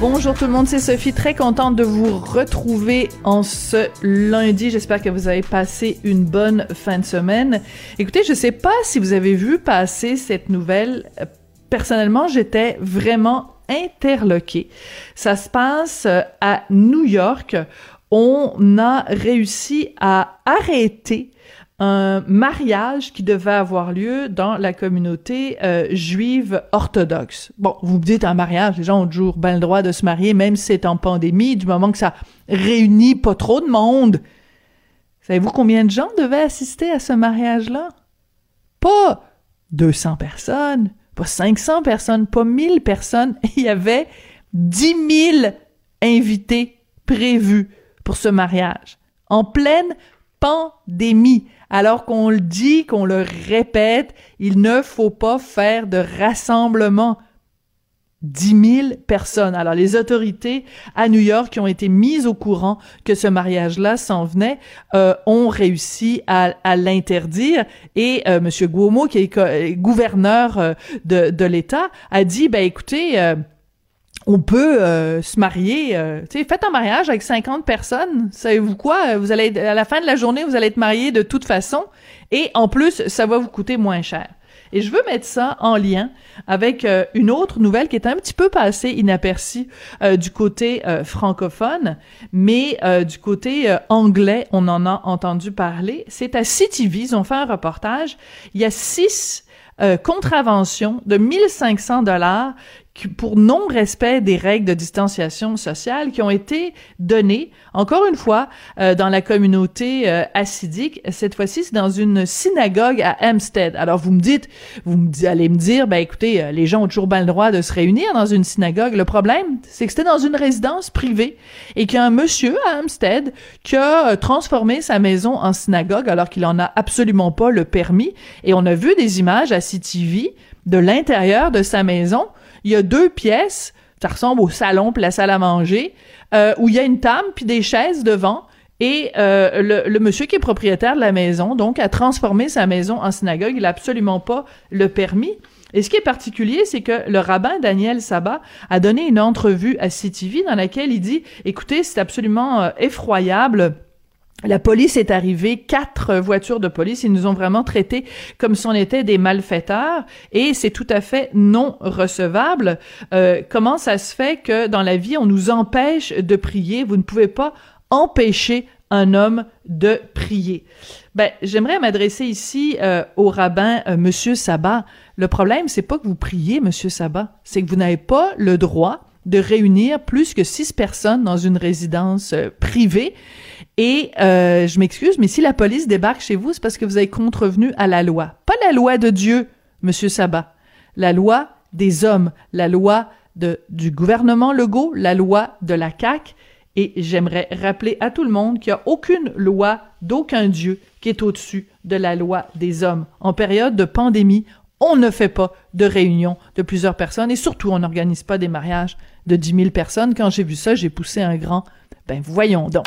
Bonjour tout le monde, c'est Sophie, très contente de vous retrouver en ce lundi. J'espère que vous avez passé une bonne fin de semaine. Écoutez, je sais pas si vous avez vu passer cette nouvelle. Personnellement, j'étais vraiment interloquée. Ça se passe euh, à New York. On a réussi à arrêter un mariage qui devait avoir lieu dans la communauté euh, juive orthodoxe. Bon, vous me dites un mariage, les gens ont toujours bien le droit de se marier, même si c'est en pandémie, du moment que ça réunit pas trop de monde. Savez-vous combien de gens devaient assister à ce mariage-là? Pas 200 personnes, pas 500 personnes, pas 1000 personnes. Il y avait 10 000 invités prévus pour ce mariage. En pleine pandémie alors qu'on le dit, qu'on le répète, il ne faut pas faire de rassemblement. 10 000 personnes. Alors, les autorités à New York qui ont été mises au courant que ce mariage-là s'en venait euh, ont réussi à, l'interdire. Et euh, M. Guomo, qui est gouverneur euh, de, de l'État, a dit, ben écoutez, euh, on peut euh, se marier, euh, tu sais, faites un mariage avec 50 personnes. Savez-vous quoi? Vous allez, à la fin de la journée, vous allez être marié de toute façon. Et en plus, ça va vous coûter moins cher. Et je veux mettre ça en lien avec euh, une autre nouvelle qui est un petit peu passée inaperçue du côté francophone, mais du côté anglais, on en a entendu parler. C'est à CTV, ils ont fait un reportage. Il y a six contraventions de 1500 dollars pour non-respect des règles de distanciation sociale qui ont été données, encore une fois, euh, dans la communauté euh. Cette fois-ci, c'est dans une synagogue à Hampstead. Alors, vous me dites, vous allez me dire, ben écoutez, euh, les gens ont toujours bien le droit de se réunir dans une synagogue. Le problème, c'est que c'était dans une résidence privée et qu'il y a un monsieur à Hampstead qui a transformé sa maison en synagogue alors qu'il en a absolument pas le permis. Et on a vu des images à CTV de l'intérieur de sa maison il y a deux pièces, ça ressemble au salon puis la salle à manger, euh, où il y a une table puis des chaises devant. Et euh, le, monsieur qui est propriétaire de la maison, donc, a transformé sa maison en synagogue. Il n'a absolument pas le permis. Et ce qui est particulier, c'est que le rabbin Daniel Sabat a donné une entrevue à CTV dans laquelle il dit, écoutez, c'est absolument euh, effroyable la police est arrivée, quatre voitures de police, ils nous ont vraiment traités comme si on était des malfaiteurs et c'est tout à fait non recevable. Euh, comment ça se fait que dans la vie on nous empêche de prier? Vous ne pouvez pas empêcher un homme de prier. Ben, j'aimerais m'adresser ici euh, au rabbin euh, Monsieur Sabat. Le problème, c'est pas que vous priez, Monsieur Sabat, c'est que vous n'avez pas le droit de réunir plus que six personnes dans une résidence euh, privée. Et euh, je m'excuse, mais si la police débarque chez vous, c'est parce que vous avez contrevenu à la loi. Pas la loi de Dieu, Monsieur Sabat. La loi des hommes, la loi de, du gouvernement Legault, la loi de la CAQ. Et j'aimerais rappeler à tout le monde qu'il n'y a aucune loi d'aucun Dieu qui est au-dessus de la loi des hommes. En période de pandémie, on ne fait pas de réunion de plusieurs personnes et surtout, on n'organise pas des mariages de 10 000 personnes. Quand j'ai vu ça, j'ai poussé un grand. Ben voyons donc.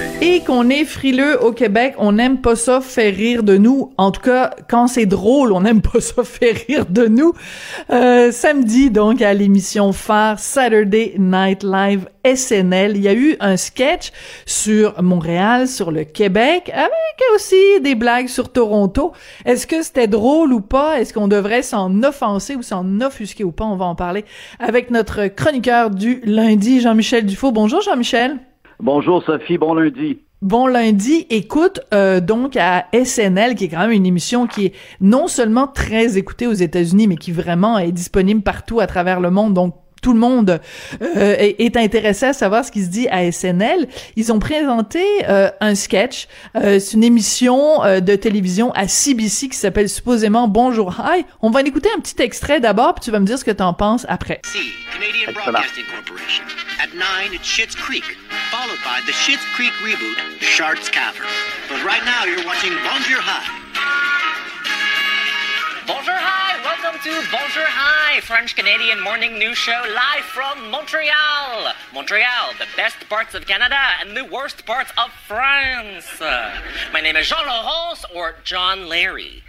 et qu'on est frileux au Québec, on n'aime pas ça faire rire de nous. En tout cas, quand c'est drôle, on n'aime pas ça faire rire de nous. Euh, samedi, donc, à l'émission phare Saturday Night Live SNL, il y a eu un sketch sur Montréal, sur le Québec, avec aussi des blagues sur Toronto. Est-ce que c'était drôle ou pas? Est-ce qu'on devrait s'en offenser ou s'en offusquer ou pas? On va en parler avec notre chroniqueur du lundi, Jean-Michel Dufault. Bonjour, Jean-Michel. Bonjour Sophie, bon lundi. Bon lundi, écoute euh, donc à SNL, qui est quand même une émission qui est non seulement très écoutée aux États-Unis, mais qui vraiment est disponible partout à travers le monde. Donc tout le monde euh, est, intéressé à savoir ce qui se dit à SNL. Ils ont présenté euh, un sketch, euh, c'est une émission euh, de télévision à CBC qui s'appelle supposément Bonjour Hi. On va en écouter un petit extrait d'abord, puis tu vas me dire ce que tu en penses après. Canadian Broadcasting Corporation. At 9, it's Schitt's Creek, followed by the Schitt's Creek reboot, Sharks Cavern. But right now, you're watching Bonjour High. Welcome to Bonjour, High, French Canadian morning news show live from Montreal! Montreal, the best parts of Canada and the worst parts of France! my name is Jean Laurence or John Larry.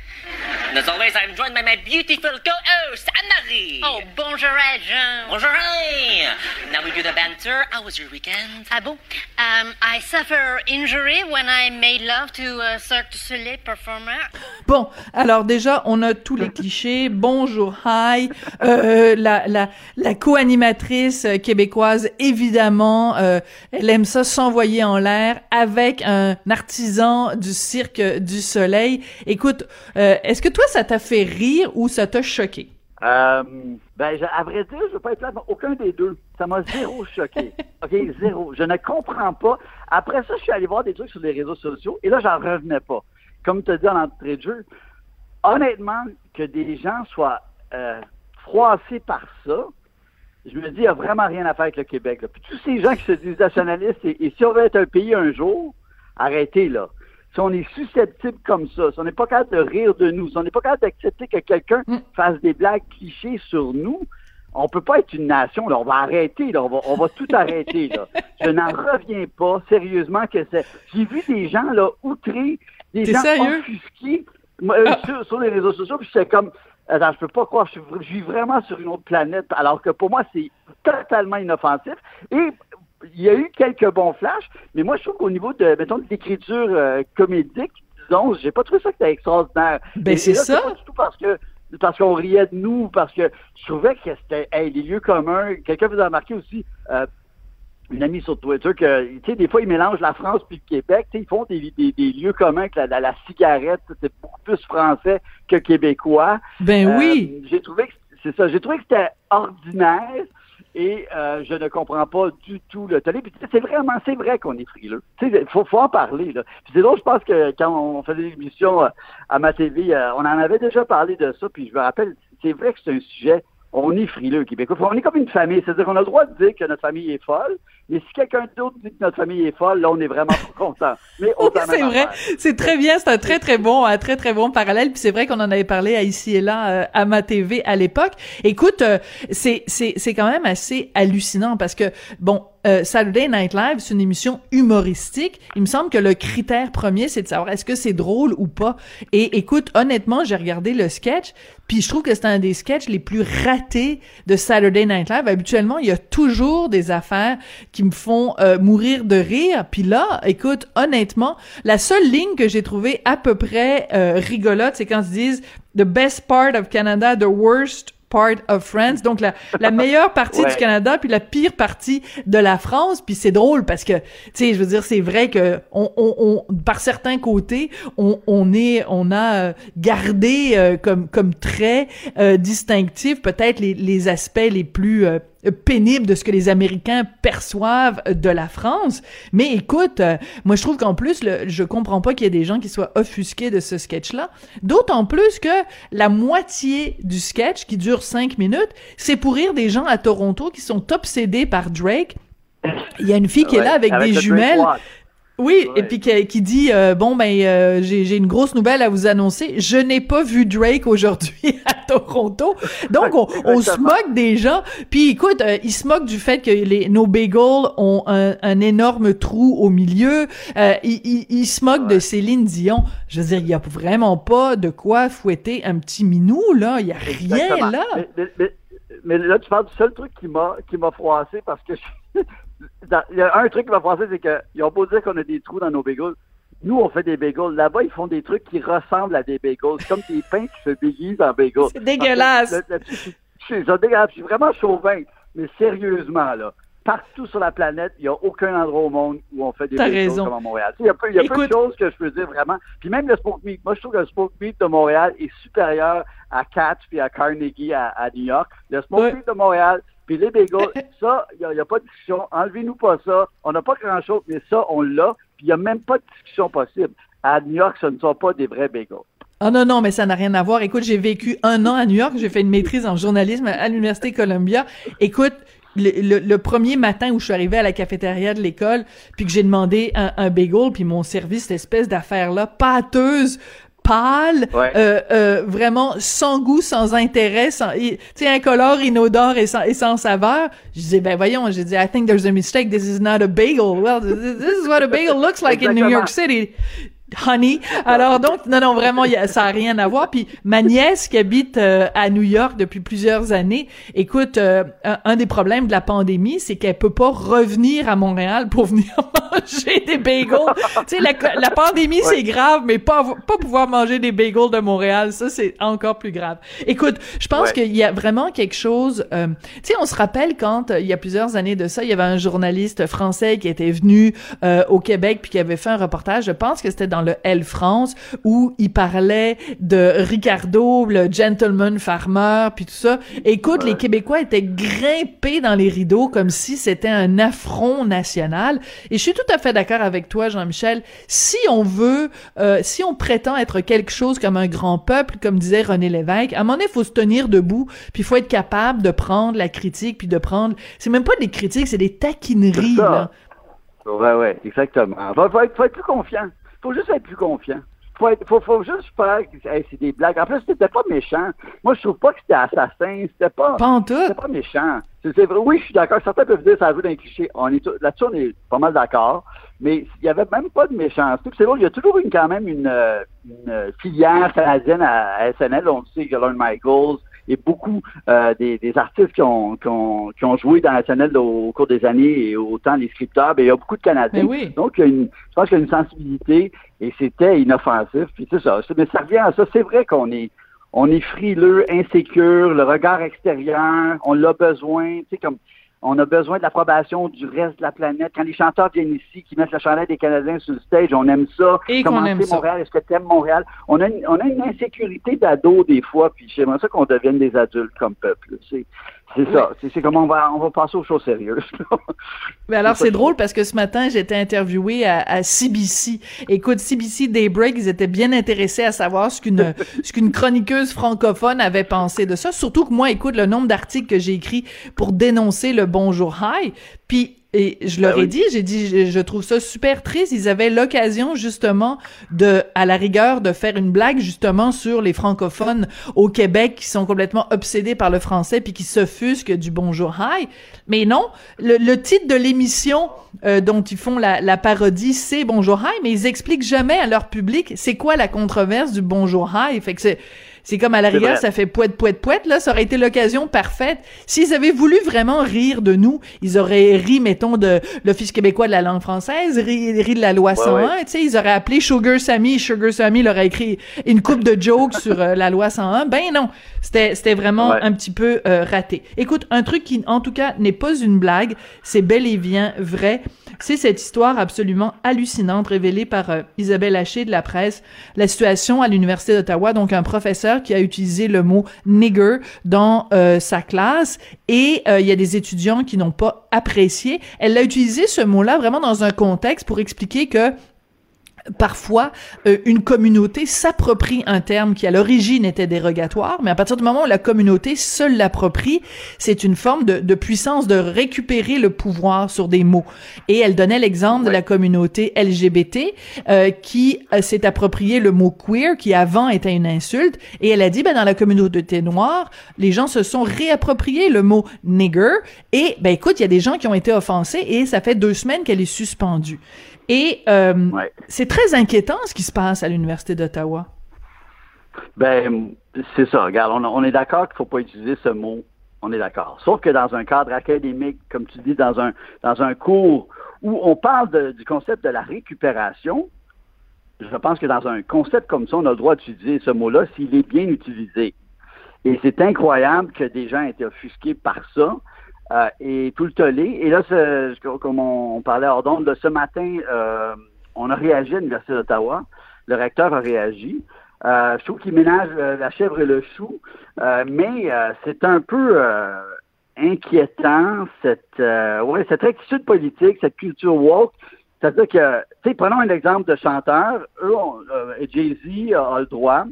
And as always, I'm joined by my beautiful co-host, Anne-Marie. Oh, bonjour, Jean. Bonjour, hi. Now we do the banter. How was your weekend? Ah bon? Um, I suffer injury when I made love to a Cirque du Soleil performer. Bon, alors déjà, on a tous les clichés. Bonjour, hi. Euh, la la, la co-animatrice québécoise, évidemment, euh, elle aime ça s'envoyer en l'air avec un artisan du Cirque du Soleil. Écoute, euh, est-ce que toi, ça t'a fait rire ou ça t'a choqué? Euh, ben, à vrai dire, je veux pas être là, aucun des deux. Ça m'a zéro choqué. OK, zéro. Je ne comprends pas. Après ça, je suis allé voir des trucs sur les réseaux sociaux et là, j'en revenais pas. Comme tu as dit en entrée de jeu, honnêtement, que des gens soient euh, froissés par ça, je me dis, il n'y a vraiment rien à faire avec le Québec. là. Puis tous ces gens qui se disent nationalistes, et, et si on veut être un pays un jour, arrêtez là. Si on est susceptible comme ça, si on n'est pas capable de rire de nous, si on n'est pas capable d'accepter que quelqu'un fasse des blagues clichés sur nous, on peut pas être une nation. Là. On va arrêter. Là. On, va, on va tout arrêter. Là. Je n'en reviens pas, sérieusement, que c'est. J'ai vu des gens là outrés, des gens sérieux? offusqués euh, sur, sur les réseaux sociaux, puis c'est comme. Attends, je peux pas croire, je suis, je vis vraiment sur une autre planète, alors que pour moi, c'est totalement inoffensif. Et il y a eu quelques bons flashs, mais moi, je trouve qu'au niveau de, mettons, de l'écriture euh, comédique, disons, j'ai pas trouvé ça que c'était extraordinaire. Ben, c'est ça. pas du tout parce que parce qu'on riait de nous, parce que je trouvais que c'était hey, les lieux communs. Quelqu'un vous a remarqué aussi, euh, une amie sur Twitter, que tu sais, des fois, ils mélangent la France puis le Québec. Tu sais, ils font des, des, des lieux communs que la, la, la cigarette, c'est beaucoup plus français que québécois. Ben Euh, oui. J'ai trouvé que c'est ça. J'ai trouvé que c'était ordinaire et euh, je ne comprends pas du tout le tollé. C'est vraiment, c'est vrai qu'on est frileux. Sais, faut, faut en parler là. Puis c'est drôle, je pense que quand on faisait l'émission euh, à ma TV, euh, on en avait déjà parlé de ça. Puis je me rappelle, c'est vrai que c'est un sujet. On est frileux, Québécois. On est comme une famille. C'est-à-dire qu'on a le droit de dire que notre famille est folle, mais si quelqu'un d'autre dit que notre famille est folle, là, on est vraiment content. Mais Oui, c'est vrai. C'est très bien. C'est un très, très bon, un très, très bon parallèle. Puis c'est vrai qu'on en avait parlé à ici et là euh, à ma TV à l'époque. Écoute, euh, c'est, c'est, c'est quand même assez hallucinant parce que, bon, euh, Saturday Night Live, c'est une émission humoristique. Il me semble que le critère premier, c'est de savoir est-ce que c'est drôle ou pas. Et écoute, honnêtement, j'ai regardé le sketch, puis je trouve que c'est un des sketchs les plus ratés de Saturday Night Live. Habituellement, il y a toujours des affaires qui me font euh, mourir de rire. Puis là, écoute, honnêtement, la seule ligne que j'ai trouvée à peu près euh, rigolote, c'est quand ils disent the best part of Canada, the worst part of France. Donc la, la meilleure partie Ouais. du Canada puis la pire partie de la France. Puis c'est drôle parce que tu sais, je veux dire, c'est vrai que on, on, on- par certains côtés, on, on est, on a euh, gardé euh, comme comme trait euh, distinctif peut-être les, les aspects les plus euh, pénibles de ce que les Américains perçoivent de la France. Mais écoute, euh, moi je trouve qu'en plus, le, je comprends pas qu'il y ait des gens qui soient offusqués de ce sketch-là. D'autant plus que la moitié du sketch, qui dure cinq minutes, c'est pour rire des gens à Toronto qui sont obsédés par Drake. Il y a une fille qui est là avec, des jumelles. Oui, Ouais. et puis qui, qui dit euh, bon ben euh, j'ai j'ai une grosse nouvelle à vous annoncer. Je n'ai pas vu Drake aujourd'hui à Toronto. Donc on, on se moque des gens. Puis écoute, euh, ils se moquent du fait que les nos bagels ont un, un énorme trou au milieu. Euh, ils, ils, ils se moquent de Céline Dion. Je veux dire, il y a vraiment pas de quoi fouetter un petit minou là. Il y a rien Exactement. là. Mais, mais- mais- mais là, tu parles du seul truc qui m'a qui m'a froissé parce que je- il y a un truc qui m'a froissé, c'est qu'ils ont beau dire qu'on a des trous dans nos bagels. Nous, on fait des bagels. Là-bas, ils font des trucs qui ressemblent à des bagels. C'est comme des pains qui se déguisent en bagels. C'est dégueulasse. Ça dégueulasse. Je suis vraiment chauvin. Mais sérieusement, là, partout sur la planète, il n'y a aucun endroit au monde où on fait des bagels raison. comme à Montréal. Il y a, peu, y a peu de choses que je peux dire vraiment. Puis même le Smoke Meat. Moi, je trouve que le Smoke Meat de Montréal est supérieur à Catch puis à Carnegie à, à New York. Le Smoke Ouais. Meat de Montréal, Puis les bagels, ça, il n'y a, pas de discussion. Enlevez-nous pas ça. On n'a pas grand-chose, mais ça, on l'a. Puis il n'y a même pas de discussion possible. À New York, ce ne sont pas des vrais bagels. Ah non, non, mais ça n'a rien à voir. Écoute, j'ai vécu un an à New York, j'ai fait une maîtrise en journalisme à l'Université Columbia. Écoute, le, premier matin où je suis arrivée à la cafétéria de l'école, puis que j'ai demandé un, un bagel, puis mon service, cette espèce d'affaire-là, pâteuse, pâle, euh, euh, vraiment sans goût, sans intérêt, sans, tu sais, incolore, inodore et sans, et sans saveur. Je disais, ben voyons, j'ai dit, I think there's a mistake. This is not a bagel. Well, this is what a bagel looks like in New York City honey. Alors donc, non, non, vraiment, ça a rien à voir. Puis ma nièce qui habite euh, à New York depuis plusieurs années, écoute, euh, un, des problèmes de la pandémie, c'est qu'elle peut pas revenir à Montréal pour venir manger des bagels. tu sais, la, pandémie, c'est grave, mais pas, pas pouvoir manger des bagels de Montréal, ça, c'est encore plus grave. Écoute, je pense qu'il y a vraiment quelque chose... Euh, tu sais, on se rappelle quand, il y a plusieurs années de ça, il y avait un journaliste français qui était venu au Québec puis qui avait fait un reportage, je pense que c'était dans le L France où il parlait de Ricardo, le gentleman farmer, puis tout ça. Écoute, les Québécois étaient grimpés dans les rideaux comme si c'était un affront national. Et je suis tout à fait d'accord avec toi, Jean-Michel. Si on veut, euh, si on prétend être quelque chose comme un grand peuple, comme disait René Lévesque, à un moment donné, il faut se tenir debout, puis il faut être capable de prendre la critique, puis de prendre... C'est même pas des critiques, c'est des taquineries, là. Ouais, ouais, exactement. Faut, faut, être, faut être plus confiant faut juste être plus confiant. Faut, être, faut, faut juste faire. c'est des blagues. En plus, c'était pas méchant. Moi, je trouve pas que c'était assassin. C'était pas. Pas C'était pas méchant. C'est, vrai, oui, je suis d'accord. Certains peuvent dire ça veut d'un cliché. On est là-dessus, on est pas mal d'accord. Mais il y avait même pas de méchanceté. C'est bon, il y a toujours une, quand même une, une filière canadienne à, SNL. On sait que Lorne Michaels, et beaucoup euh, des, artistes qui ont, qui, ont, qui ont joué dans la SNL au, cours des années et autant les scripteurs, ben, il y a beaucoup de Canadiens. Donc, il y a une, je pense qu'il y a une sensibilité et c'était inoffensif. Puis c'est ça. Mais ça revient à ça. C'est vrai qu'on est on est frileux, insécure, le regard extérieur, on l'a besoin, tu sais, comme on a besoin de l'approbation du reste de la planète. Quand les chanteurs viennent ici, qui mettent la chandelle des Canadiens sur le stage, on aime ça. Et qu'on aime Montréal, est-ce que tu aimes Montréal? On a, une, on a une insécurité d'ado des fois, puis j'aimerais ça qu'on devienne des adultes comme peuple. C'est, c'est ça. C'est comme on va, on va passer aux choses sérieuses. Mais alors, c'est drôle parce que ce matin, j'étais interviewé à, à, CBC. Écoute, CBC Daybreak, ils étaient bien intéressés à savoir ce qu'une, ce qu'une chroniqueuse francophone avait pensé de ça. Surtout que moi, écoute, le nombre d'articles que j'ai écrits pour dénoncer le Bonjour High. Puis et je leur ben ai dit, j'ai dit, je, trouve ça super triste. Ils avaient l'occasion justement de, à la rigueur, de faire une blague justement sur les francophones au Québec qui sont complètement obsédés par le français puis qui s'offusquent du bonjour hi. Mais non, le, titre de l'émission euh, dont ils font la, la parodie, c'est bonjour hi, mais ils expliquent jamais à leur public c'est quoi la controverse du bonjour hi. Fait que c'est c'est comme à la rigueur, ça fait poète, poète, poète. Là, ça aurait été l'occasion parfaite. S'ils avaient voulu vraiment rire de nous, ils auraient ri, mettons, de l'Office québécois de la langue française, ri, ri de la loi 101. Tu sais, ils auraient appelé Sugar Sammy. Sugar Sammy leur a écrit une coupe de jokes sur euh, la loi 101. Ben non, c'était c'était vraiment un petit peu euh, raté. Écoute, un truc qui, en tout cas, n'est pas une blague, c'est bel et bien vrai. C'est cette histoire absolument hallucinante révélée par euh, Isabelle Haché de la presse. La situation à l'Université d'Ottawa, donc un qui a utilisé le mot nigger dans euh, sa classe et euh, il y a des étudiants qui n'ont pas apprécié. Elle a utilisé ce mot-là vraiment dans un contexte pour expliquer que Parfois, euh, une communauté s'approprie un terme qui à l'origine était dérogatoire, mais à partir du moment où la communauté se l'approprie, c'est une forme de, de, puissance de récupérer le pouvoir sur des mots. Et elle donnait l'exemple de la communauté LGBT euh, qui euh, s'est approprié le mot queer, qui avant était une insulte, et elle a dit, ben dans la communauté noire, les gens se sont réappropriés le mot nigger, et ben écoute, il y a des gens qui ont été offensés, et ça fait deux semaines qu'elle est suspendue. Et euh, c'est très inquiétant ce qui se passe à l'Université d'Ottawa. Ben, c'est ça. Regarde, on, est d'accord qu'il ne faut pas utiliser ce mot. On est d'accord. Sauf que dans un cadre académique, comme tu dis, dans un, dans un cours où on parle du concept de la récupération, je pense que dans un concept comme ça, on a le droit d'utiliser ce mot-là s'il est bien utilisé. Et c'est incroyable que des gens aient été offusqués par ça. Euh, et tout le tollé. Et là, comme on, parlait hors d'onde, ce matin, euh, on a réagi à l'Université d'Ottawa. Le recteur a réagi. Euh, je trouve qu'il ménage la chèvre et le chou, mais c'est un peu inquiétant, cette, euh, ouais, cette attitude politique, cette culture woke. C'est-à-dire que, tu sais, prenons un exemple de chanteur. Eux, euh, Jay-Z a, le droit,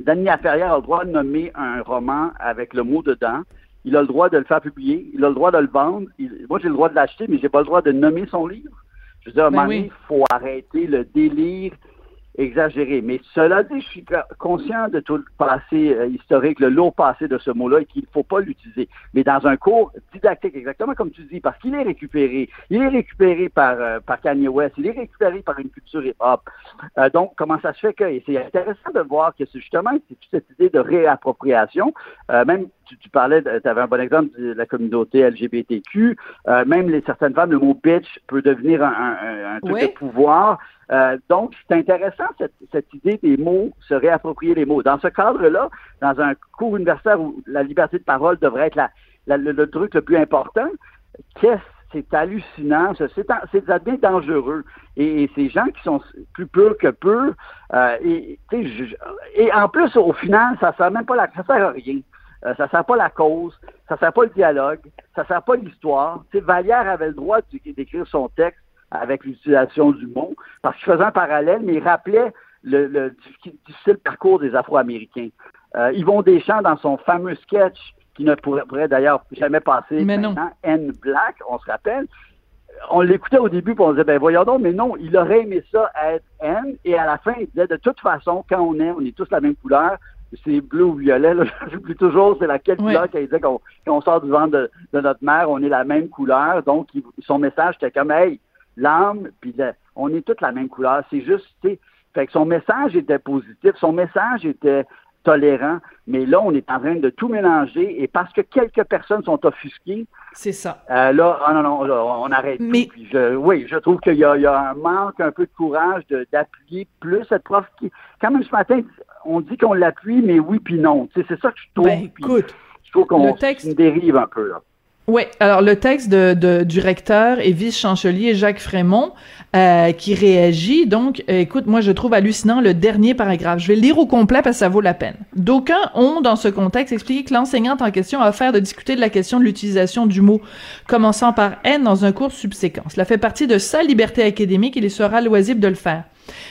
Danny Laferrière a le droit de nommer un roman avec le mot dedans. Il a le droit de le faire publier. Il a le droit de le vendre. Il- moi, j'ai le droit de l'acheter, mais j'ai pas le droit de nommer son livre. Je veux dire, à un Ben moment oui. donné, il faut arrêter le délire exagéré. Mais cela dit, je suis conscient de tout le passé euh, historique, le lourd passé de ce mot-là et qu'il ne faut pas l'utiliser. Mais dans un cours didactique, exactement comme tu dis, parce qu'il est récupéré. Il est récupéré par, euh, par Kanye West, il est récupéré par une culture hip-hop. Euh, donc, comment ça se fait que, et c'est intéressant de voir que c'est justement c'est toute cette idée de réappropriation, euh, même tu, tu parlais, tu avais un bon exemple de la communauté LGBTQ, euh, même les certaines femmes, le mot bitch peut devenir un, un- un- un truc Oui. de pouvoir. Euh, donc, c'est intéressant cette, cette idée des mots, se réapproprier les mots. Dans ce cadre-là, dans un cours universitaire où la liberté de parole devrait être la, la- le, truc le plus important, qu'est-ce c'est hallucinant, c'est, en- c'est ça devient dangereux. Et, et ces gens qui sont plus purs que peu, euh, et, je- et en plus, au final, ça sert même pas la, ça sert à rien. Euh, ça sert pas la cause, ça sert pas le dialogue, ça sert pas l'histoire. Vallière avait le droit d'écrire son texte avec l'utilisation du mot, parce qu'il faisait un parallèle, mais il rappelait le, le diffi- difficile parcours des Afro-Américains. Euh, Yvon Deschamps, dans son fameux sketch, qui ne pourrait, pourrait d'ailleurs jamais passer Mais non. N Black, on se rappelle, on l'écoutait au début, puis on disait, ben voyons donc, mais non, il aurait aimé ça être N, et à la fin, il disait, de toute façon, quand on est, on est tous la même couleur, c'est bleu ou violet, là, j'oublie toujours, c'est laquelle couleur qu'il disait qu'on qu'on sort du ventre de, de notre mère, on est la même couleur, donc il- son message était comme, hey, l'âme, puis le- on est toutes la même couleur, c'est juste, tu sais, fait que son message était positif, son message était tolérant, mais là, on est en train de tout mélanger, et parce que quelques personnes sont offusquées, C'est ça. euh, là, ah non, non, là, on arrête. Mais- tout. Puis je, oui, je trouve qu'il y, a- il y a un manque un peu de courage d'appuyer plus cette prof qui, quand même ce matin, on dit qu'on l'appuie, mais oui puis non. C'est ça que je trouve. Ben, puis écoute, je trouve qu'on texte- dérive un peu là. Oui, alors le texte de, du recteur et vice-chancelier Jacques Frémont euh, qui réagit. Donc, euh, écoute, moi je trouve hallucinant le dernier paragraphe. Je vais le lire au complet parce que ça vaut la peine. D'aucuns ont, dans ce contexte, expliqué que l'enseignante en question a offert de discuter de la question de l'utilisation du mot commençant par N dans un cours subséquent. Cela fait partie de sa liberté académique et il sera loisible de le faire.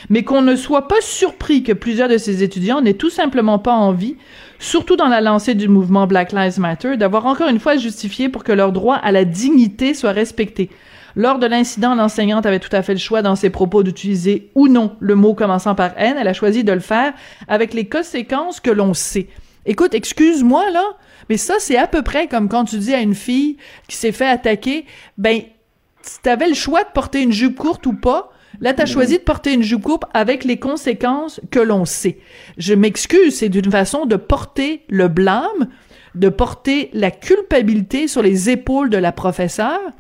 Mais qu'on ne soit pas surpris que plusieurs de ces étudiants n'aient tout simplement pas envie, surtout dans la lancée du mouvement Black Lives Matter, d'avoir encore une fois justifié pour que leur droit à la dignité soit respecté. Lors de l'incident, l'enseignante avait tout à fait le choix dans ses propos d'utiliser ou non le mot commençant par N. Elle a choisi de le faire avec les conséquences que l'on sait. Écoute, excuse-moi là, mais ça c'est à peu près comme quand tu dis à une fille qui s'est fait attaquer, ben si t'avais le choix de porter une jupe courte ou pas, là t'as choisi de porter une jupe courte avec les conséquences que l'on sait. Je m'excuse, c'est d'une façon de porter le blâme, de porter la culpabilité sur les épaules de la professeure,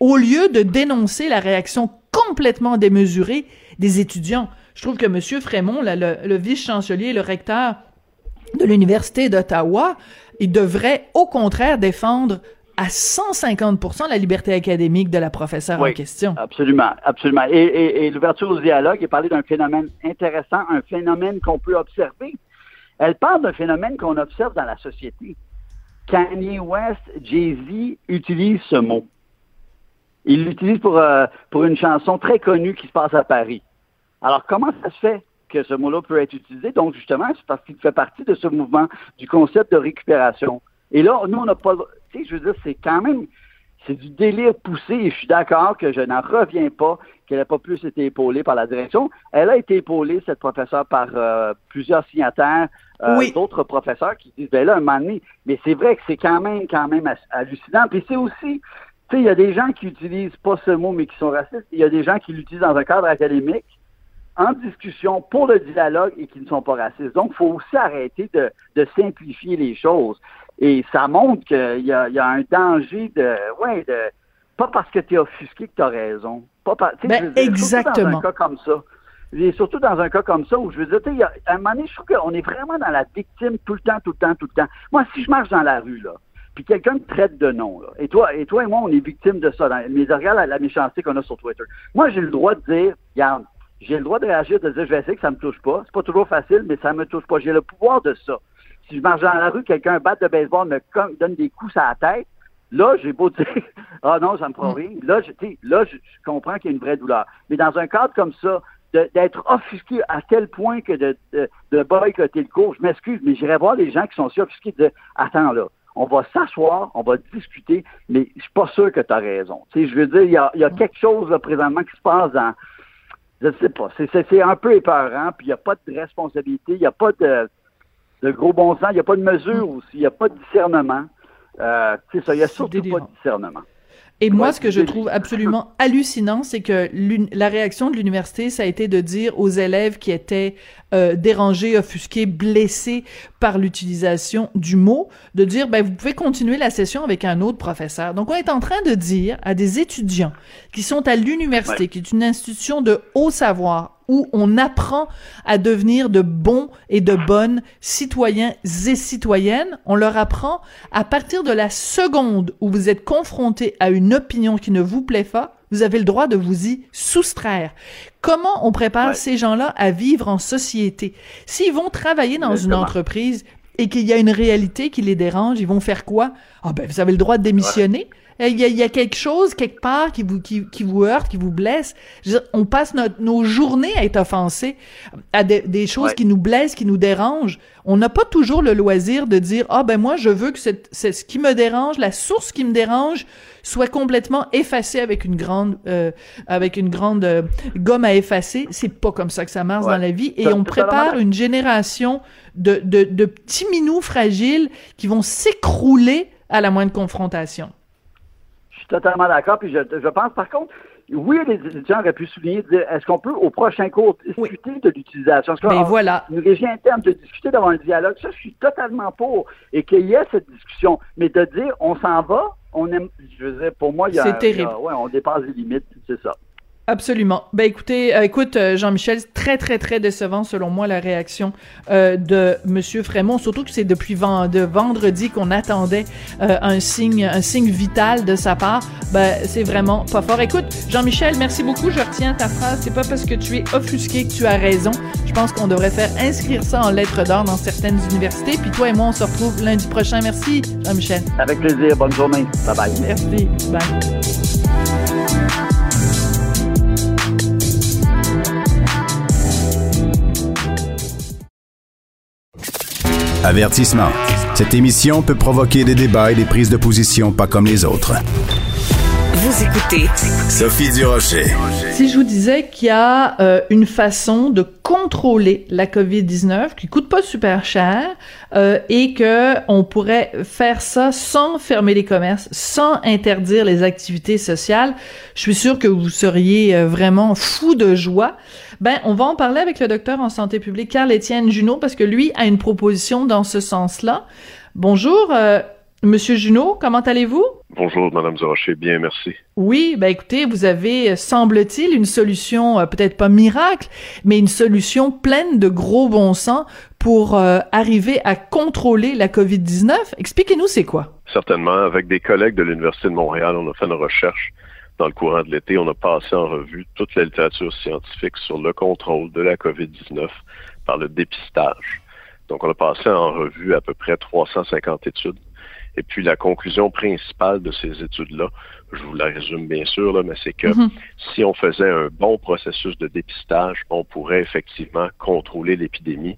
au lieu de dénoncer la réaction complètement démesurée des étudiants. Je trouve que M. Frémont, le, le vice-chancelier, le recteur de l'Université d'Ottawa, il devrait au contraire défendre à 150% la liberté académique de la professeure en question. Absolument, absolument. Et, et- et l'ouverture au dialogue est parlé d'un phénomène intéressant, un phénomène qu'on peut observer. Elle parle d'un phénomène qu'on observe dans la société. Kanye West, Jay-Z utilisent ce mot. Il l'utilise pour, euh, pour une chanson très connue qui se passe à Paris. Alors, comment ça se fait que ce mot-là peut être utilisé? Donc, justement, c'est parce qu'il fait partie de ce mouvement du concept de récupération. Et là, nous, on n'a pas... Tu sais, je veux dire, c'est quand même... C'est du délire poussé et je suis d'accord que je n'en reviens pas qu'elle n'ait pas plus été épaulée par la direction. Elle a été épaulée, cette professeure, par euh, plusieurs signataires, euh, Oui. d'autres professeurs qui disent, ben là, un moment donné, mais c'est vrai que c'est quand même, quand même hallucinant. Puis c'est aussi, tu sais, il y a des gens qui utilisent pas ce mot, mais qui sont racistes. Il y a des gens qui l'utilisent dans un cadre académique, en discussion pour le dialogue et qui ne sont pas racistes. Donc, il faut aussi arrêter de, de simplifier les choses. Et ça montre qu'il y y a un danger de, ouais, de, pas parce que tu es offusqué que tu as raison. Pas par- Ben, dire, surtout exactement. Dans un cas comme ça. Et surtout dans un cas comme ça où je veux dire, y a- à un moment donné, je trouve qu'on est vraiment dans la victime tout le temps, tout le temps, tout le temps. Moi, si je marche dans la rue, là, puis quelqu'un me traite de nom, là, et toi, et toi et moi, on est victime de ça. Dans, mais regarde la, la méchanceté qu'on a sur Twitter. Moi, j'ai le droit de dire, regarde, j'ai le droit de réagir, de dire, je vais essayer que ça me touche pas. C'est pas toujours facile, mais ça me touche pas. J'ai le pouvoir de ça. Si je marche dans la rue, quelqu'un bat de baseball me donne des coups à la tête, Là, j'ai beau dire, ah non, ça me fera rien. Là, je, là, je, je comprends qu'il y a une vraie douleur. Mais dans un cadre comme ça, d'être offusqué à tel point que de, de, de boycotter le cours, je m'excuse, mais j'irai voir les gens qui sont si offusqués de dire, attends là, on va s'asseoir, on va discuter, mais je suis pas sûr que tu as raison. Tu sais, je veux dire, il y a, il y a quelque chose là, présentement qui se passe dans, je sais pas, c'est- c'est c'est un peu épeurant, puis il n'y a pas de responsabilité, il n'y a pas de, de gros bon sens, il n'y a pas de mesure aussi, il n'y a pas de discernement. Euh, c'est ça, il n'y a surtout pas de discernement. Et moi, ce que je trouve absolument hallucinant, c'est que la réaction de l'université, ça a été de dire aux élèves qui étaient euh, dérangés, offusqués, blessés par l'utilisation du mot, de dire, ben, vous pouvez continuer la session avec un autre professeur. Donc, on est en train de dire à des étudiants qui sont à l'université, Ouais. qui est une institution de haut savoir, où on apprend à devenir de bons et de bonnes citoyens et citoyennes. On leur apprend à partir de la seconde où vous êtes confronté à une opinion qui ne vous plaît pas, vous avez le droit de vous y soustraire. Comment on prépare Ouais. ces gens-là à vivre en société? S'ils vont travailler dans une entreprise et qu'il y a une réalité qui les dérange, ils vont faire quoi? Ah ben, vous avez le droit de démissionner. Il y, a, il y a quelque chose, quelque part, qui vous, qui, qui vous heurte, qui vous blesse. Dire, on passe notre, nos journées à être offensés à des, des choses Ouais. qui nous blessent, qui nous dérangent. On n'a pas toujours le loisir de dire, ah ben moi, je veux que c'est ce qui me dérange, la source qui me dérange, soit complètement effacée avec une grande, euh, avec une grande euh, gomme à effacer. C'est pas comme ça que ça marche Ouais. dans la vie. Et on prépare une génération de, de, de petits minous fragiles qui vont s'écrouler à la moindre confrontation. Je suis totalement d'accord. Puis je, je pense, par contre, oui, les étudiants auraient pu souligner, dire, est-ce qu'on peut, au prochain cours, discuter de l'utilisation? Ben voilà. Une régie interne, de discuter, d'avoir un dialogue, ça, je suis totalement pour. Et qu'il y ait cette discussion. Mais de dire, on s'en va, on aime, je veux dire, pour moi, il y a. C'est terrible. a- ouais, on dépasse les limites, c'est ça. Absolument. Ben écoutez, euh, écoute euh, Jean-Michel, très très très décevant selon moi la réaction euh, de Monsieur Frémont, surtout que c'est depuis ven- de vendredi qu'on attendait euh, un signe un signe vital de sa part. Ben c'est vraiment pas fort. Écoute, Jean-Michel, merci beaucoup. Je retiens ta phrase. C'est pas parce que tu es offusqué que tu as raison. Je pense qu'on devrait faire inscrire ça en lettres d'or dans certaines universités. Puis toi et moi, on se retrouve lundi prochain. Merci, Jean-Michel. Avec plaisir. Bonne journée. Bye bye. Merci. Bye. Avertissement. Cette émission peut provoquer des débats et des prises de position pas comme les autres. Vous écoutez Sophie Durocher. Si je vous disais qu'il y a euh, une façon de contrôler la COVID-19 qui coûte pas super cher euh, et que on pourrait faire ça sans fermer les commerces, sans interdire les activités sociales, je suis sûre que vous seriez euh, vraiment fou de joie. Ben, on va en parler avec le docteur en santé publique Carl-Étienne Junot parce que lui a une proposition dans ce sens-là. Bonjour, euh, Monsieur Junot, comment allez-vous? Bonjour, Madame Zorocher. Bien, merci. Oui, ben écoutez, vous avez, euh, semble-t-il, une solution, euh, peut-être pas miracle, mais une solution pleine de gros bon sens pour euh, arriver à contrôler la COVID-19. Expliquez-nous c'est quoi. Certainement, avec des collègues de l'Université de Montréal, on a fait une recherche dans le courant de l'été. On a passé en revue toute la littérature scientifique sur le contrôle de la COVID-19 par le dépistage. Donc, on a passé en revue à peu près 350 études. Et puis, la conclusion principale de ces études-là, je vous la résume bien sûr, là, mais c'est que Mhm. si on faisait un bon processus de dépistage, on pourrait effectivement contrôler l'épidémie,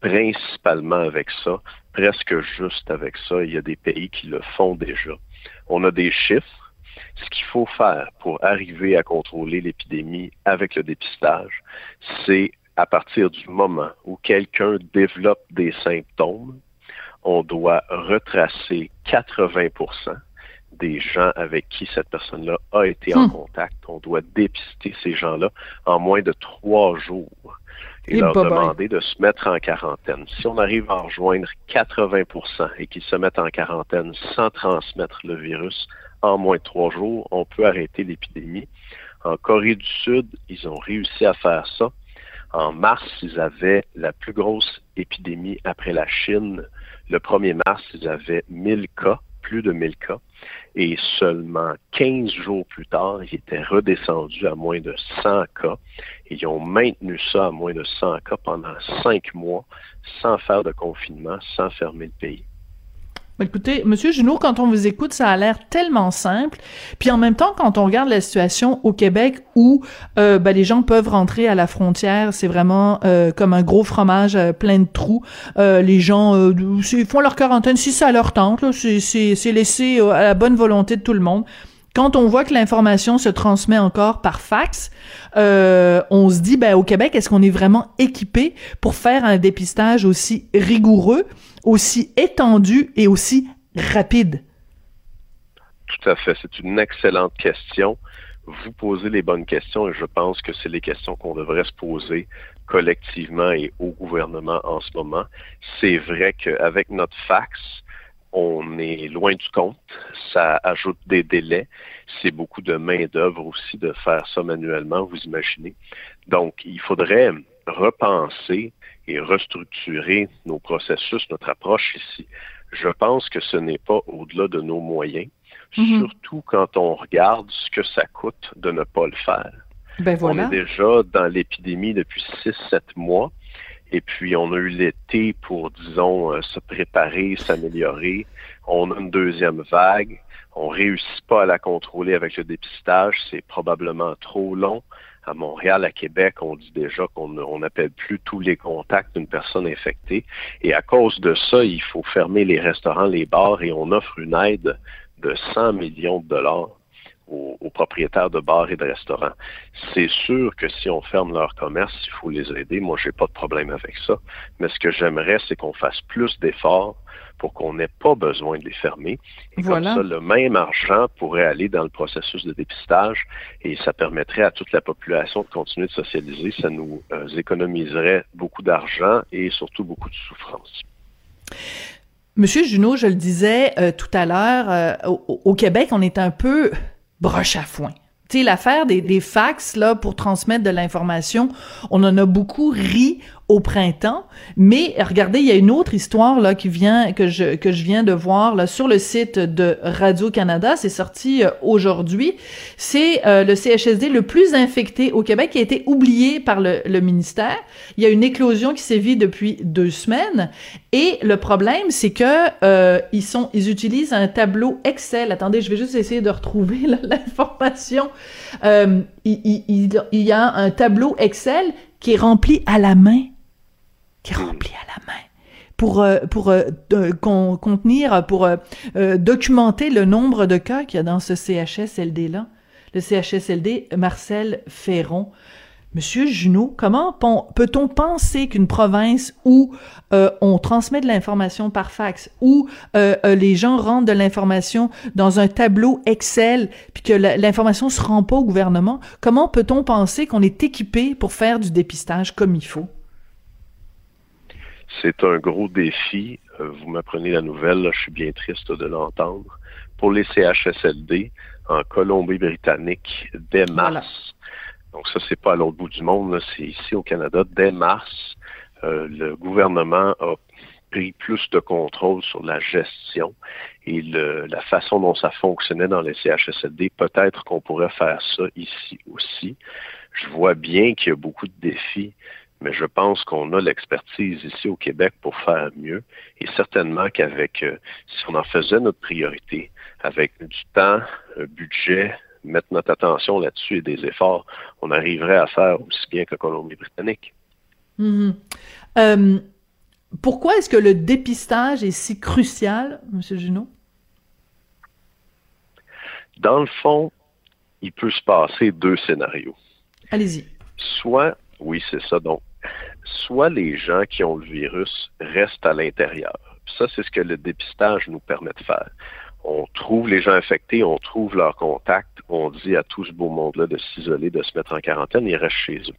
principalement avec ça, presque juste avec ça. Il y a des pays qui le font déjà. On a des chiffres. Ce qu'il faut faire pour arriver à contrôler l'épidémie avec le dépistage, c'est à partir du moment où quelqu'un développe des symptômes, on doit retracer 80% des gens avec qui cette personne-là a été en Hmm. contact. On doit dépister ces gens-là en moins de trois jours et Et leur demander de se mettre en quarantaine. Si on arrive à rejoindre 80% et qu'ils se mettent en quarantaine sans transmettre le virus en moins de trois jours, on peut arrêter l'épidémie. En Corée du Sud, ils ont réussi à faire ça. En mars, ils avaient la plus grosse épidémie après la Chine. Le 1er mars, ils avaient 1000 cas, plus de 1000 cas. Et seulement 15 jours plus tard, ils étaient redescendus à moins de 100 cas. Ils ont maintenu ça à moins de 100 cas pendant cinq mois, sans faire de confinement, sans fermer le pays. Écoutez, Monsieur Junot, quand on vous écoute, ça a l'air tellement simple. Puis en même temps, quand on regarde la situation au Québec où euh, ben, les gens peuvent rentrer à la frontière, c'est vraiment euh, comme un gros fromage euh, plein de trous. Les gens font leur quarantaine si ça leur tente. C'est laissé à la bonne volonté de tout le monde. Quand on voit que l'information se transmet encore par fax, on se dit, ben au Québec, est-ce qu'on est vraiment équipé pour faire un dépistage aussi rigoureux? Aussi étendu et aussi rapide? Tout à fait. C'est une excellente question. Vous posez les bonnes questions et je pense que c'est les questions qu'on devrait se poser collectivement et au gouvernement en ce moment. C'est vrai qu'avec notre fax, on est loin du compte. Ça ajoute des délais. C'est beaucoup de main-d'œuvre aussi de faire ça manuellement, vous imaginez. Donc, il faudrait repenser et restructurer nos processus, notre approche ici. Je pense que ce n'est pas au-delà de nos moyens, mhm. surtout quand on regarde ce que ça coûte de ne pas le faire. Ben voilà. On est déjà dans l'épidémie depuis 6-7 mois. Et puis, on a eu l'été pour, disons, euh, se préparer, s'améliorer. On a une deuxième vague. On réussit pas à la contrôler avec le dépistage. C'est probablement trop long à Montréal, à Québec, on dit déjà qu'on n'appelle plus tous les contacts d'une personne infectée. Et à cause de ça, il faut fermer les restaurants, les bars et on offre une aide de 100 millions de dollars aux, propriétaires de bars et de restaurants. C'est sûr que si on ferme leur commerce, il faut les aider. Moi, j'ai pas de problème avec ça. Mais ce que j'aimerais, c'est qu'on fasse plus d'efforts pour qu'on n'ait pas besoin de les fermer. Et comme ça, le même argent pourrait aller dans le processus de dépistage et ça permettrait à toute la population de continuer de socialiser. Ça nous euh, économiserait beaucoup d'argent et surtout beaucoup de souffrance. Monsieur Junot, je le disais euh, tout à l'heure, euh, au, au, Québec, on est un peu broche à foin. Tu sais, l'affaire des, des fax, là, pour transmettre de l'information, on en a beaucoup ri au printemps. Mais regardez, il y a une autre histoire là qui vient que je que je viens de voir là sur le site de Radio Canada. C'est sorti euh, aujourd'hui. C'est euh, le CHSD le plus infecté au Québec qui a été oublié par le, le ministère. Il y a une éclosion qui sévit depuis deux semaines. Et le problème, c'est que euh, ils sont ils utilisent un tableau Excel. Attendez, je vais juste essayer de retrouver l'information. il, il, il y a un tableau Excel qui est rempli à la main qui est rempli à la main pour euh, pour euh, contenir pour euh, documenter le nombre de cas qu'il y a dans ce CHSLD là. Le CHSLD Marcel Ferron. Monsieur Junot, comment peut-on penser qu'une province où on transmet de l'information par fax, où les gens rentrent de l'information dans un tableau Excel, puis que l'information se rend pas au gouvernement, comment peut-on penser qu'on est équipé pour faire du dépistage comme il faut? C'est un gros défi. Euh, vous m'apprenez la nouvelle, je suis bien triste de l'entendre. Pour les CHSLD en Colombie-Britannique dès mars. Donc ça, c'est pas à l'autre bout du monde, c'est ici au Canada. Dès mars, euh, le gouvernement a pris plus de contrôle sur la gestion et la façon dont ça fonctionnait dans les CHSLD. Peut-être qu'on pourrait faire ça ici aussi. Je vois bien qu'il y a beaucoup de défis mais je pense qu'on a l'expertise ici au Québec pour faire mieux. Et certainement qu'avec, euh, si on en faisait notre priorité, avec du temps, un budget, mettre notre attention là-dessus et des efforts, on arriverait à faire aussi bien que Colombie-Britannique. Mm-hmm. Euh, pourquoi est-ce que le dépistage est si crucial, M. Junot? Dans le fond, il peut se passer deux scénarios. Allez-y. Soit, oui, c'est ça. Donc, soit les gens qui ont le virus restent à l'intérieur. Ça, c'est ce que le dépistage nous permet de faire. On trouve les gens infectés, on trouve leurs contacts, on dit à tout ce beau monde-là de s'isoler, de se mettre en quarantaine, ils restent chez eux.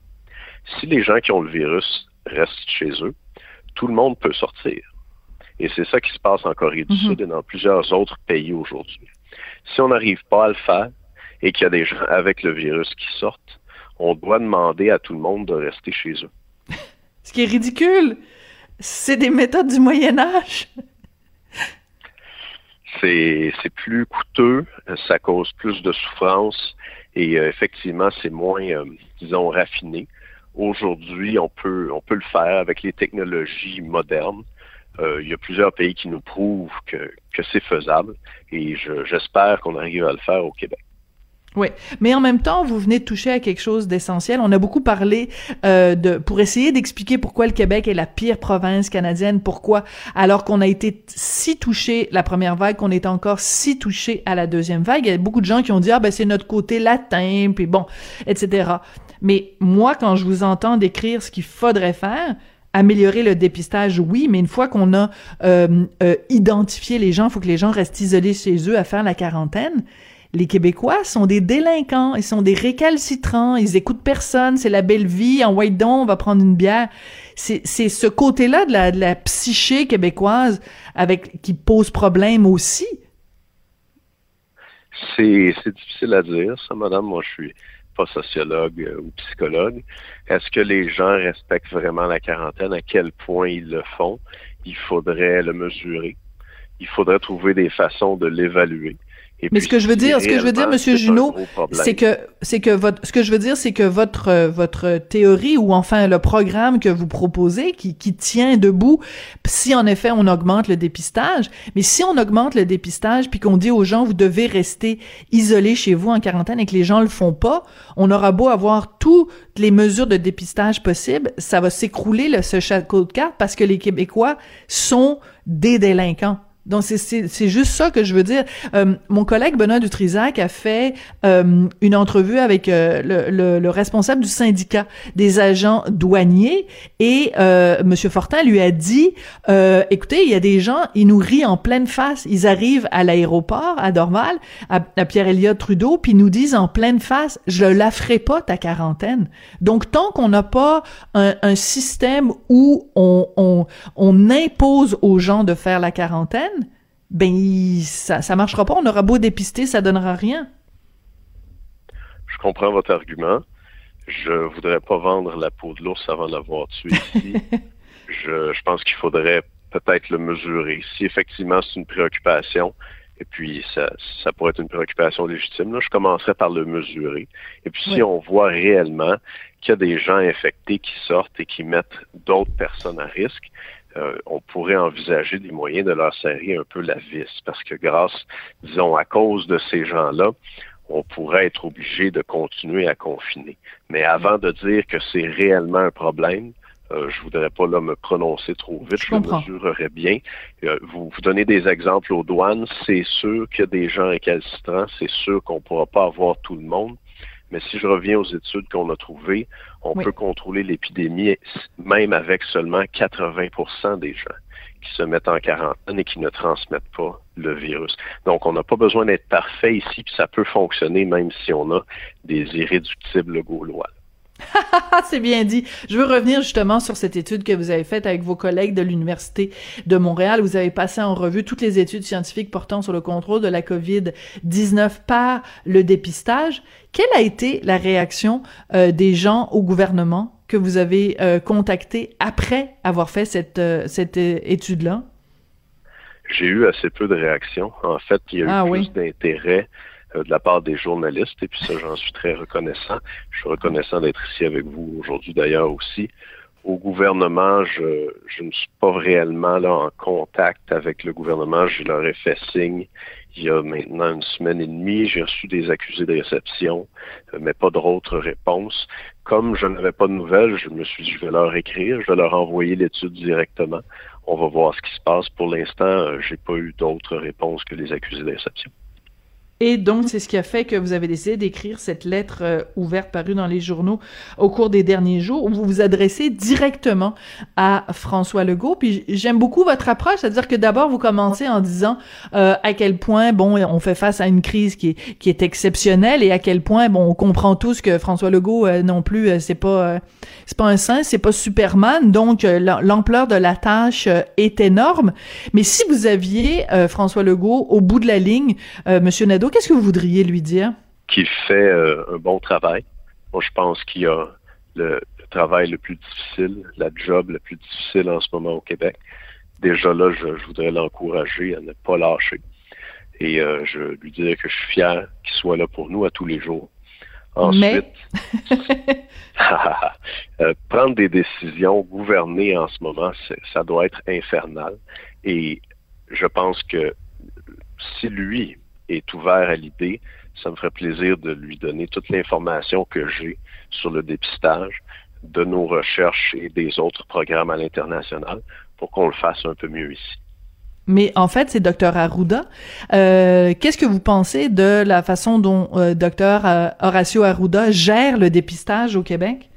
Si les gens qui ont le virus restent chez eux, tout le monde peut sortir. Et c'est ça qui se passe en Corée du mhm. Sud et dans plusieurs autres pays aujourd'hui. Si on n'arrive pas à le faire et qu'il y a des gens avec le virus qui sortent, on doit demander à tout le monde de rester chez eux. Ce qui est ridicule. C'est des méthodes du Moyen Âge. c'est plus coûteux, ça cause plus de souffrance et euh, effectivement c'est moins, euh, disons, raffiné. Aujourd'hui, on peut le faire avec les technologies modernes. Euh, il y a plusieurs pays qui nous prouvent que, que c'est faisable et j'espère qu'on arrive à le faire au Québec. Oui, mais en même temps, vous venez de toucher à quelque chose d'essentiel. On a beaucoup parlé euh, de pour essayer d'expliquer pourquoi le Québec est la pire province canadienne, pourquoi alors qu'on a été si touché la première vague, qu'on est encore si touché à la deuxième vague. Il y a beaucoup de gens qui ont dit ah ben c'est notre côté latin, puis bon, etc. Mais moi, quand je vous entends décrire ce qu'il faudrait faire, améliorer le dépistage, oui, mais une fois qu'on a euh, euh, identifié les gens, il faut que les gens restent isolés chez eux à faire la quarantaine les Québécois sont des délinquants, ils sont des récalcitrants, ils écoutent personne, c'est la belle vie, en white don, on va prendre une bière. C'est, ce côté-là de la, psyché québécoise qui pose problème aussi. C'est, difficile à dire, ça, madame. Moi, je suis pas sociologue euh, ou psychologue. Est-ce que les gens respectent vraiment la quarantaine? À quel point ils le font? Il faudrait le mesurer. Il faudrait trouver des façons de l'évaluer mais ce que je veux dire, ce que je veux dire, Monsieur Junot, c'est que c'est que votre, ce que je veux dire, c'est que votre euh, votre théorie ou enfin le programme que vous proposez, qui qui tient debout, si en effet on augmente le dépistage, mais si on augmente le dépistage puis qu'on dit aux gens vous devez rester isolés chez vous en quarantaine et que les gens le font pas, on aura beau avoir toutes les mesures de dépistage possibles, ça va s'écrouler le ce château de cartes parce que les Québécois sont des délinquants. Donc, c'est juste ça que je veux dire. Euh, mon collègue Benoît Dutrisac a fait euh, une entrevue avec euh, le, le, responsable du syndicat des agents douaniers et euh, Monsieur Fortin lui a dit, écoutez, il y a des gens, ils nous rient en pleine face. Ils arrivent à l'aéroport, à Dorval, à, Pierre-Éliott Trudeau, puis nous disent en pleine face, je la ferai pas, ta quarantaine. Donc, tant qu'on n'a pas un, un, système où on, on, on impose aux gens de faire la quarantaine, ben ça ça marchera pas. On aura beau dépister, ça donnera rien. Je comprends votre argument. Je voudrais pas vendre la peau de l'ours avant de l'avoir tué ici. je, je pense qu'il faudrait peut-être le mesurer. Si effectivement c'est une préoccupation, et puis ça, ça pourrait être une préoccupation légitime, là, je commencerai par le mesurer. Et puis si on voit réellement qu'il y a des gens infectés qui sortent et qui mettent d'autres personnes à risque, euh, on pourrait envisager des moyens de leur serrer un peu la vis, parce que grâce, disons, à cause de ces gens-là, on pourrait être obligé de continuer à confiner. Mais avant de dire que c'est réellement un problème, euh, je voudrais pas là me prononcer trop vite, je, le mesurerais bien. Euh, vous, vous donnez des exemples aux douanes, c'est sûr qu'il y a des gens récalcitrants, c'est sûr qu'on pourra pas avoir tout le monde. Mais si je reviens aux études qu'on a trouvées, on peut contrôler l'épidémie même avec seulement 80% des gens qui se mettent en quarantaine et qui ne transmettent pas le virus. Donc, on n'a pas besoin d'être parfait ici, puis ça peut fonctionner même si on a des irréductibles gaulois. c'est bien dit. Je veux revenir justement sur cette étude que vous avez faite avec vos collègues de l'Université de Montréal. Vous avez passé en revue toutes les études scientifiques portant sur le contrôle de la COVID-19 par le dépistage. Quelle a été la réaction euh, des gens au gouvernement que vous avez euh, contacté après avoir fait cette, euh, cette étude-là? J'ai eu assez peu de réactions. En fait, il y a eu ah plus d'intérêt euh, de la part des journalistes, et puis ça, j'en suis très reconnaissant. Je suis reconnaissant d'être ici avec vous aujourd'hui d'ailleurs aussi. Au gouvernement, je, je ne suis pas réellement là en contact avec le gouvernement. Je leur ai fait signe il y a maintenant une semaine et demie. J'ai reçu des accusés de réception, euh, mais pas d'autres réponses. Comme je n'avais pas de nouvelles, je me suis dit, je vais leur écrire, je vais leur envoyer l'étude directement. On va voir ce qui se passe. Pour l'instant, euh, j'ai pas eu d'autres réponses que les accusés de réception. Et donc, c'est ce qui a fait que vous avez décidé d'écrire cette lettre euh, ouverte parue dans les journaux au cours des derniers jours, où vous vous adressez directement à François Legault. Puis j'aime beaucoup votre approche, c'est-à-dire que d'abord, vous commencez en disant euh, à quel point, bon, on fait face à une crise qui est, qui est exceptionnelle et à quel point, bon, on comprend tous que François Legault euh, non plus, c'est pas c'est pas un saint, c'est pas Superman, donc l'ampleur de la tâche est énorme. Mais si vous aviez François Legault au bout de la ligne, Monsieur Nadeau, qu'est-ce que vous voudriez lui dire? Qu'il fait euh, un bon travail. Moi, je pense qu'il a le, travail le plus difficile, la job le plus difficile en ce moment au Québec. Déjà là, je, voudrais l'encourager à ne pas lâcher. Et euh, je lui dirais que je suis fier qu'il soit là pour nous à tous les jours. Ensuite, euh, prendre des décisions, gouverner en ce moment, ça doit être infernal. Et je pense que si lui est ouvert à l'idée, ça me ferait plaisir de lui donner toute l'information que j'ai sur le dépistage de nos recherches et des autres programmes à l'international pour qu'on le fasse un peu mieux ici. Mais en fait, c'est Dr Arruda. Euh, Qu'est-ce que vous pensez de la façon dont euh, Dr euh, Horacio Arruda gère le dépistage au Québec?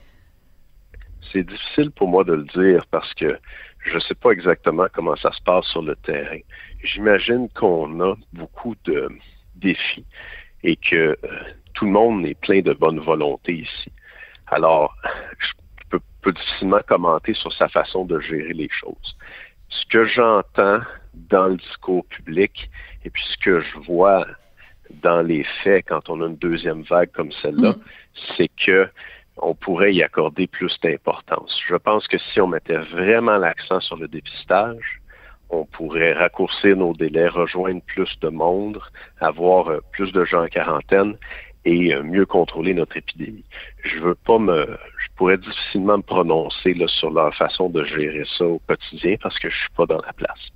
C'est difficile pour moi de le dire parce que je ne sais pas exactement comment ça se passe sur le terrain. J'imagine qu'on a beaucoup de défis et que euh, tout le monde est plein de bonne volonté ici. Alors, je peux, peux difficilement commenter sur sa façon de gérer les choses. Ce que j'entends dans le discours public et puis ce que je vois dans les faits quand on a une deuxième vague comme celle-là, mm. c'est que on pourrait y accorder plus d'importance. Je pense que si on mettait vraiment l'accent sur le dépistage, on pourrait raccourcir nos délais, rejoindre plus de monde, avoir euh, plus de gens en quarantaine et euh, mieux contrôler notre épidémie. Je veux pas me, je pourrais difficilement me prononcer sur leur façon de gérer ça au quotidien parce que je suis pas dans la place.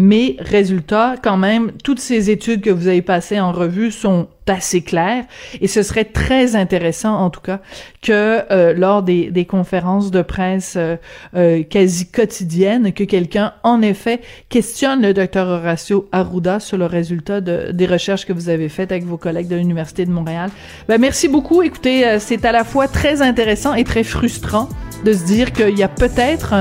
Mais résultat, quand même, toutes ces études que vous avez passées en revue sont assez claires et ce serait très intéressant, en tout cas, que euh, lors des, des, conférences de presse euh, euh, quasi quotidiennes, que quelqu'un, en effet, questionne le docteur Horacio Arruda sur le résultat de, des recherches que vous avez faites avec vos collègues de l'Université de Montréal. Ben, merci beaucoup. Écoutez, c'est à la fois très intéressant et très frustrant de se dire qu'il y a peut-être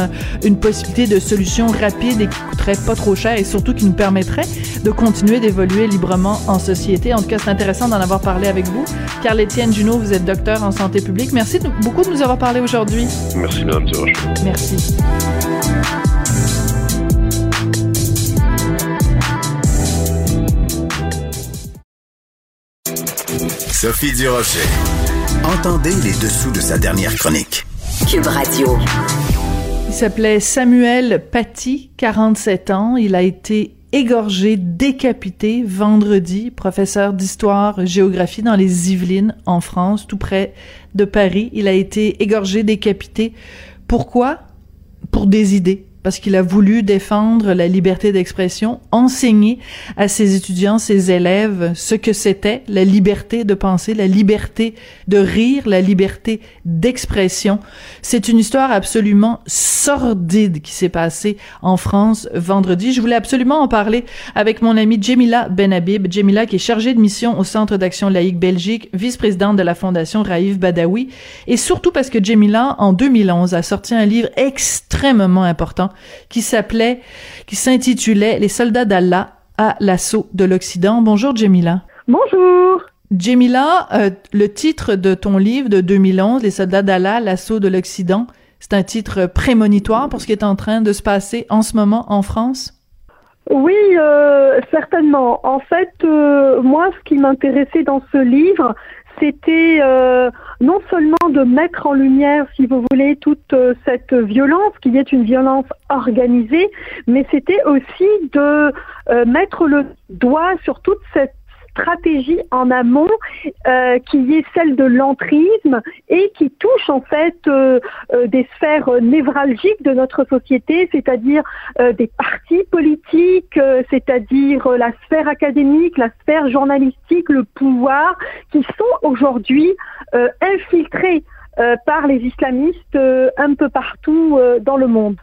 une possibilité de solution rapide et qui coûterait pas trop cher et surtout qui nous permettrait de continuer d'évoluer librement en société. En tout cas, c'est intéressant d'en avoir parlé avec vous. Carl Étienne Junot, vous êtes docteur en santé publique. Merci beaucoup de nous avoir parlé aujourd'hui. Merci, Mme Durocher. Merci. Sophie Durocher. Entendez les dessous de sa dernière chronique. Cube Radio. Il s'appelait Samuel Paty, 47 ans. Il a été égorgé, décapité vendredi, professeur d'histoire, géographie dans les Yvelines, en France, tout près de Paris. Il a été égorgé, décapité. Pourquoi? Pour des idées parce qu'il a voulu défendre la liberté d'expression, enseigner à ses étudiants, ses élèves ce que c'était la liberté de penser, la liberté de rire, la liberté d'expression. C'est une histoire absolument sordide qui s'est passée en France vendredi. Je voulais absolument en parler avec mon amie Jemila Benhabib. Jemila qui est chargée de mission au Centre d'action laïque Belgique, vice-présidente de la Fondation Raïf Badawi. Et surtout parce que Jemila, en 2011, a sorti un livre extrêmement important qui s'appelait, qui s'intitulait Les soldats d'Allah à l'assaut de l'Occident. Bonjour Jemila. Bonjour. Jemila, euh, le titre de ton livre de 2011, Les soldats d'Allah, l'assaut de l'Occident, c'est un titre prémonitoire pour ce qui est en train de se passer en ce moment en France? Oui, euh, certainement. En fait, euh, moi, ce qui m'intéressait dans ce livre, c'était euh, non seulement de mettre en lumière, si vous voulez, toute euh, cette violence, qui est une violence organisée, mais c'était aussi de euh, mettre le doigt sur toute cette stratégie en amont euh, qui est celle de l'entrisme et qui touche en fait euh, euh, des sphères névralgiques de notre société, c'est-à-dire des partis politiques, c'est-à-dire la sphère académique, la sphère journalistique, le pouvoir, qui sont aujourd'hui infiltrés par les islamistes un peu partout dans le monde.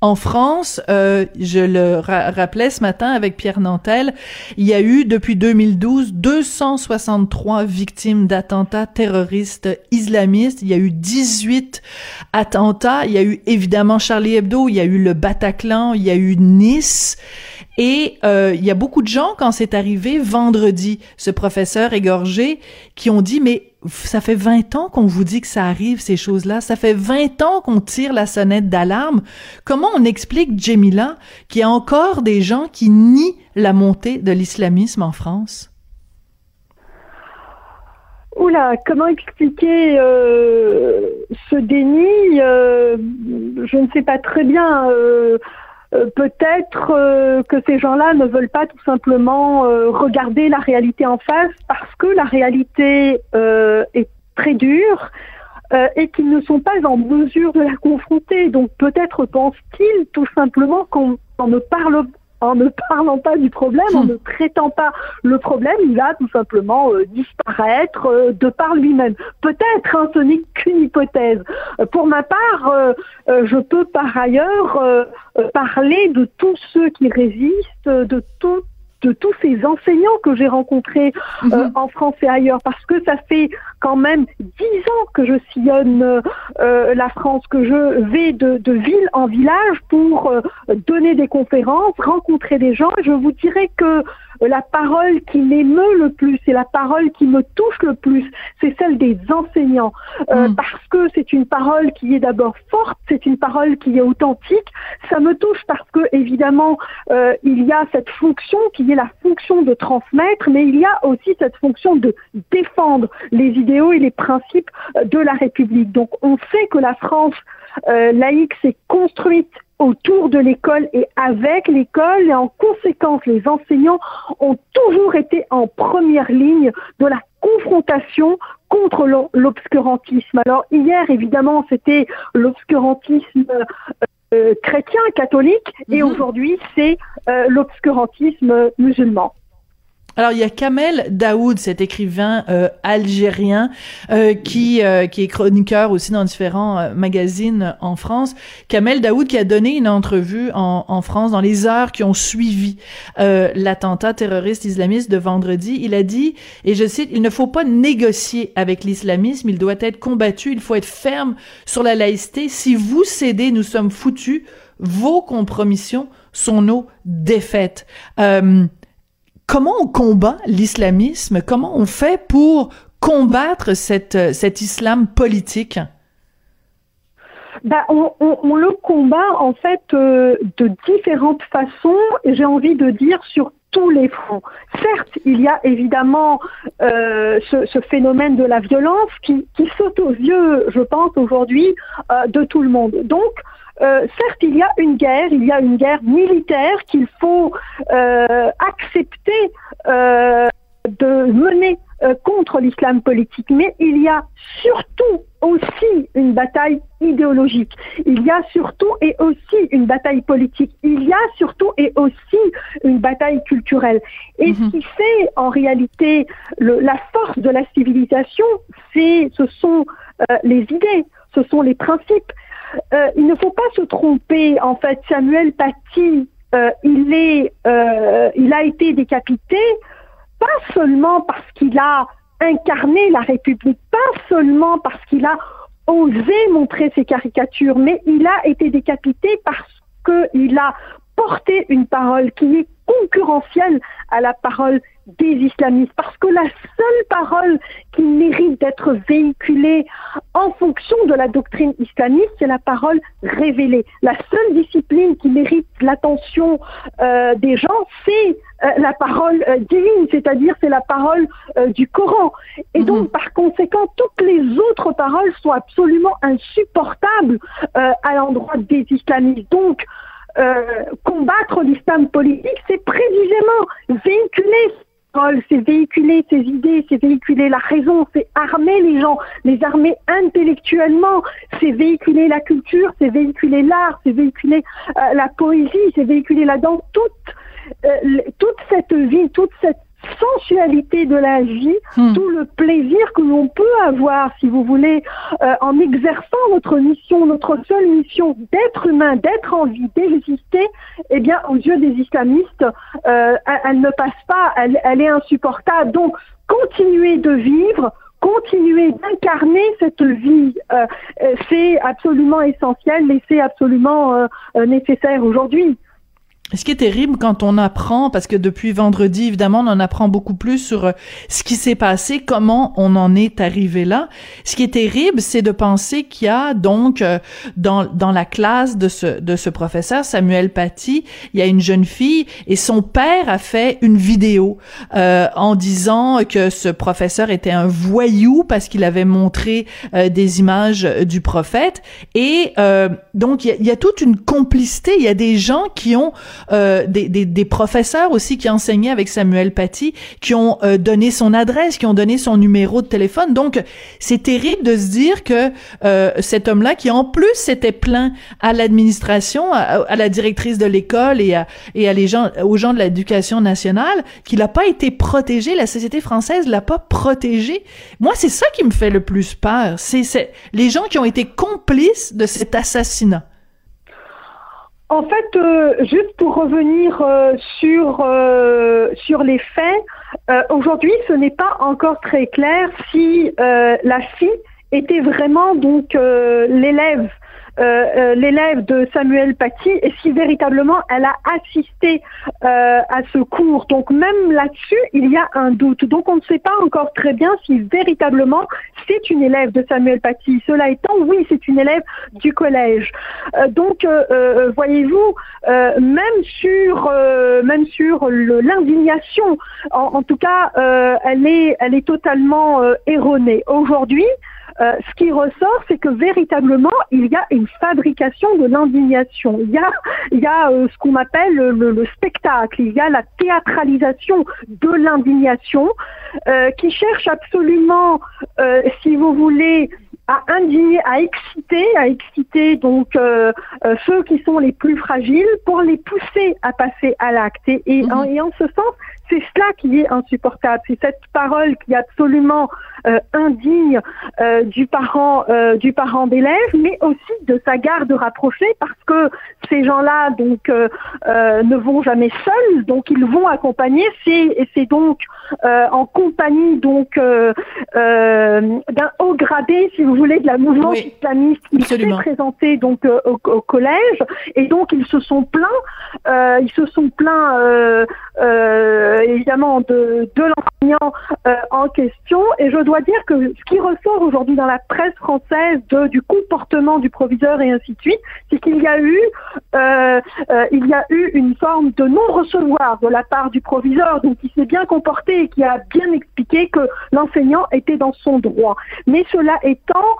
En France, euh, je le rappelais ce matin avec Pierre Nantel, il y a eu depuis 2012 263 victimes d'attentats terroristes islamistes. Il y a eu 18 attentats. Il y a eu évidemment Charlie Hebdo, il y a eu le Bataclan, il y a eu Nice. Et euh, il y a beaucoup de gens, quand c'est arrivé vendredi, ce professeur égorgé, qui ont dit, mais ça fait 20 ans qu'on vous dit que ça arrive, ces choses-là. Ça fait 20 ans qu'on tire la sonnette d'alarme. Comment on explique, Jemila, qu'il y a encore des gens qui nient la montée de l'islamisme en France? Oula, comment expliquer euh, ce déni euh, Je ne sais pas très bien. Euh, peut-être que ces gens-là ne veulent pas tout simplement regarder la réalité en face parce que la réalité est très dure. et qu'ils ne sont pas en mesure de la confronter. Donc peut-être pensent-ils tout simplement qu'on ne parle en ne parlant pas du problème, en hmm. ne traitant pas le problème, il va tout simplement euh, disparaître euh, de par lui-même. Peut-être, hein, ce n'est qu'une hypothèse. Euh, pour ma part, je peux par ailleurs parler de tous ceux qui résistent, de tout de tous ces enseignants que j'ai rencontrés euh, mhm. en France et ailleurs, parce que ça fait quand même dix ans que je sillonne euh, la France, que je vais de, de ville en village pour euh, donner des conférences, rencontrer des gens. Je vous dirais que la parole qui m'émeut le plus et la parole qui me touche le plus, c'est celle des enseignants, euh, mm. parce que c'est une parole qui est d'abord forte, c'est une parole qui est authentique. Ça me touche parce que évidemment euh, il y a cette fonction qui est la fonction de transmettre, mais il y a aussi cette fonction de défendre les idéaux et les principes de la République. Donc on sait que la France euh, laïque s'est construite autour de l'école et avec l'école et en conséquence les enseignants ont toujours été en première ligne de la confrontation contre l'obscurantisme. Alors hier évidemment c'était l'obscurantisme euh, chrétien catholique et mhm. aujourd'hui c'est euh, l'obscurantisme musulman. Alors il y a Kamel Daoud, cet écrivain euh, algérien euh, qui euh, qui est chroniqueur aussi dans différents magazines en France. Kamel Daoud qui a donné une entrevue en, en France dans les heures qui ont suivi l'attentat terroriste islamiste de vendredi. Il a dit et je cite il ne faut pas négocier avec l'islamisme, il doit être combattu, il faut être ferme sur la laïcité. Si vous cédez, nous sommes foutus. Vos compromissions sont nos défaites. Euh, comment on combat l'islamisme? Comment on fait pour combattre euh, cet islam politique? Ben, on, le combat en fait euh, de différentes façons j'ai envie de dire sur tous les fronts. Certes, il y a évidemment euh, ce, phénomène de la violence qui, saute aux yeux, je pense, aujourd'hui de tout le monde. Donc, euh, certes, il y a une guerre, il y a une guerre militaire qu'il faut euh, accepter euh, de mener contre l'islam politique, mais il y a surtout aussi une bataille idéologique. Il y a surtout et aussi une bataille politique. Il y a surtout et aussi une bataille culturelle. Et ce mhm. qui fait en réalité le, la force de la civilisation, c'est, ce sont les idées, ce sont les principes. Euh, il ne faut pas se tromper. En fait, Samuel Paty, euh, il euh, il a été décapité pas seulement parce qu'il a incarné la République, pas seulement parce qu'il a osé montrer ses caricatures, mais il a été décapité parce qu'il a porté une parole qui est concurrentielle à la parole des islamistes, parce que la seule parole qui mérite d'être véhiculée en fonction de la doctrine islamiste, c'est la parole révélée. La seule discipline qui mérite l'attention euh, des gens, c'est euh, la parole euh, divine, c'est-à-dire c'est la parole du Coran. Et donc, mhm. par conséquent, toutes les autres paroles sont absolument insupportables à l'endroit des islamistes. Donc, combattre l'islam politique, c'est précisément véhiculer c'est véhiculer ses idées, c'est véhiculer la raison, c'est armer les gens, les armer intellectuellement, c'est véhiculer la culture, c'est véhiculer l'art, c'est véhiculer euh, la poésie, c'est véhiculer là-dedans toute, euh, toute cette vie, toute cette sensualité de la vie, hmm. tout le plaisir que l'on peut avoir, si vous voulez, euh, en exerçant notre mission, notre seule mission d'être humain, d'être en vie, d'exister, eh bien, aux yeux des islamistes, euh, elle, ne passe pas, elle, elle est insupportable. Donc, continuer de vivre, continuer d'incarner cette vie, euh, c'est absolument essentiel et c'est absolument nécessaire aujourd'hui. Ce qui est terrible quand on apprend, parce que depuis vendredi, évidemment, on en apprend beaucoup plus sur euh, ce qui s'est passé, comment on en est arrivé là. Ce qui est terrible, c'est de penser qu'il y a donc euh, dans dans la classe de ce de ce professeur Samuel Paty, il y a une jeune fille et son père a fait une vidéo euh, en disant que ce professeur était un voyou parce qu'il avait montré des images du prophète et donc il y, a, il y a toute une complicité. Il y a des gens qui ont euh, des, des, des, professeurs aussi qui enseignaient avec Samuel Paty, qui ont euh, donné son adresse, qui ont donné son numéro de téléphone. Donc, c'est terrible de se dire que euh, cet homme-là, qui en plus s'était plaint à l'administration, à, la directrice de l'école et à, et à les gens, aux gens de l'éducation nationale, qu'il n'a pas été protégé, la société française l'a pas protégé. Moi, c'est ça qui me fait le plus peur. C'est les gens qui ont été complices de cet assassinat. En fait, euh, juste pour revenir euh, sur euh, sur les faits, aujourd'hui, ce n'est pas encore très clair si la fille était vraiment donc l'élève euh, euh, l'élève de Samuel Paty et si véritablement elle a assisté euh, à ce cours. Donc même là-dessus, il y a un doute. Donc on ne sait pas encore très bien si véritablement c'est une élève de Samuel Paty. Cela étant, oui, c'est une élève du collège. donc voyez-vous, même sur même sur l'indignation, en, en, tout cas, elle est elle est totalement erronée. Aujourd'hui, euh, ce qui ressort, c'est que véritablement, il y a une fabrication de l'indignation. Il y a, il y a euh, ce qu'on appelle le, spectacle, il y a la théâtralisation de l'indignation euh, qui cherche absolument, si vous voulez, à indigner, à exciter, à exciter donc ceux qui sont les plus fragiles pour les pousser à passer à l'acte. Et, et, en, et en ce sens, c'est cela qui est insupportable. C'est cette parole qui est absolument euh, indigne euh, du parent euh, du parent d'élève, mais aussi de sa garde rapprochée, parce que ces gens-là donc ne vont jamais seuls, donc ils vont accompagner. C'est c'est donc en compagnie donc d'un haut gradé, si vous voulez, de la mouvance islamiste qui s'est présenté donc au, au, collège, et donc ils se sont plaints, ils se sont plaints évidemment de l'enseignant en question, et je dois dire que ce qui ressort aujourd'hui dans la presse française du comportement du proviseur et ainsi de suite, c'est qu'il y a eu, euh, euh, il y a eu une forme de non-recevoir de la part du proviseur, donc il s'est bien comporté et qui a bien expliqué que l'enseignant était dans son droit. Mais cela étant,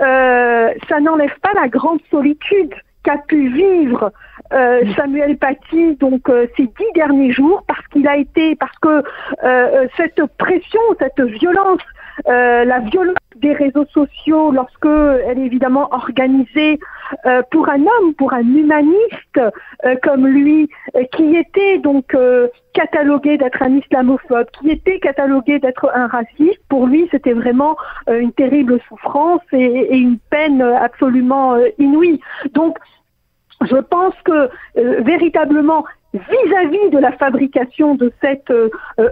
euh, ça n'enlève pas la grande solitude qu'a pu vivre euh, Samuel Paty donc euh, ces dix derniers jours parce qu'il a été parce que euh, cette pression, cette violence euh, la violence des réseaux sociaux lorsque elle est évidemment organisée euh, pour un homme, pour un humaniste euh, comme lui, qui était donc catalogué d'être un islamophobe, qui était catalogué d'être un raciste, pour lui c'était vraiment une terrible souffrance et une peine absolument inouïe. Donc je pense que véritablement vis-à-vis de la fabrication de cette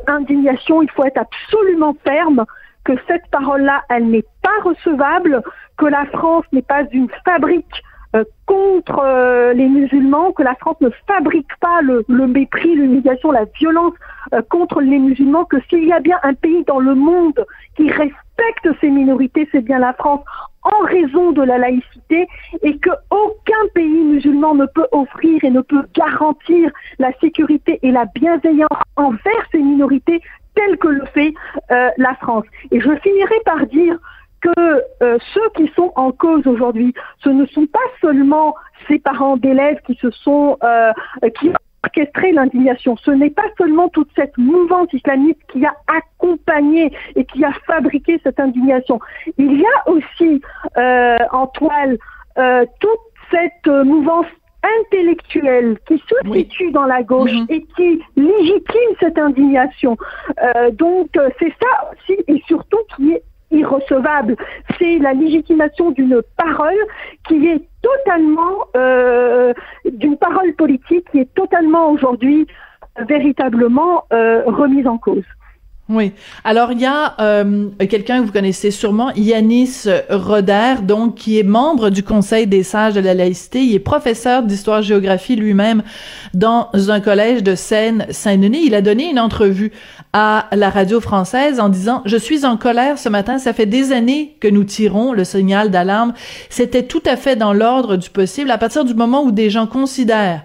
indignation, il faut être absolument ferme que cette parole-là, elle n'est pas recevable, que la France n'est pas une fabrique euh, contre euh, les musulmans, que la France ne fabrique pas le, mépris, l'humiliation, la violence euh, contre les musulmans, que s'il y a bien un pays dans le monde qui respecte ces minorités, c'est bien la France en raison de la laïcité et que aucun pays musulman ne peut offrir et ne peut garantir la sécurité et la bienveillance envers ces minorités tel que le fait euh, la France. Et je finirai par dire que euh, ceux qui sont en cause aujourd'hui, ce ne sont pas seulement ces parents d'élèves qui se sont euh, qui orchestré l'indignation. Ce n'est pas seulement toute cette mouvance islamiste qui a accompagné et qui a fabriqué cette indignation. Il y a aussi en toile toute cette mouvance intellectuelle qui se situe dans la gauche mhm. et qui légitime cette indignation. Euh, donc euh, c'est ça aussi et surtout qui est irrecevable. C'est la légitimation d'une parole qui est totalement, euh, d'une parole politique qui est totalement aujourd'hui véritablement remise en cause. Oui. Alors il y a euh, quelqu'un que vous connaissez sûrement, Yanis Roder, donc qui est membre du Conseil des sages de la laïcité. Il est professeur d'histoire-géographie lui-même dans un collège de Seine-Saint-Denis. Il a donné une entrevue à la radio française en disant je suis en colère ce matin. Ça fait des années que nous tirons le signal d'alarme. C'était tout à fait dans l'ordre du possible à partir du moment où des gens considèrent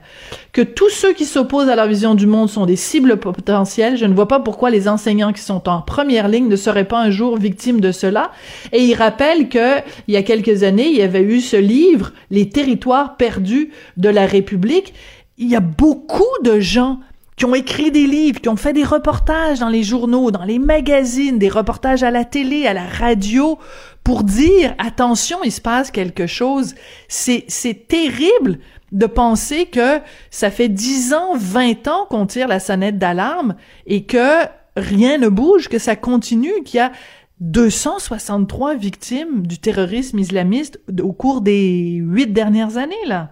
que tous ceux qui s'opposent à leur vision du monde sont des cibles potentielles. Je ne vois pas pourquoi les enseignants qui sont en première ligne ne seraient pas un jour victimes de cela. Et il rappelle que il y a quelques années, il y avait eu ce livre, Les territoires perdus de la République. Il y a beaucoup de gens qui ont écrit des livres, qui ont fait des reportages dans les journaux, dans les magazines, des reportages à la télé, à la radio, pour dire attention, il se passe quelque chose. C'est c'est terrible de penser que ça fait 10 ans, 20 ans qu'on tire la sonnette d'alarme et que rien ne bouge, que ça continue, qu'il y a 263 victimes du terrorisme islamiste au cours des huit dernières années, là.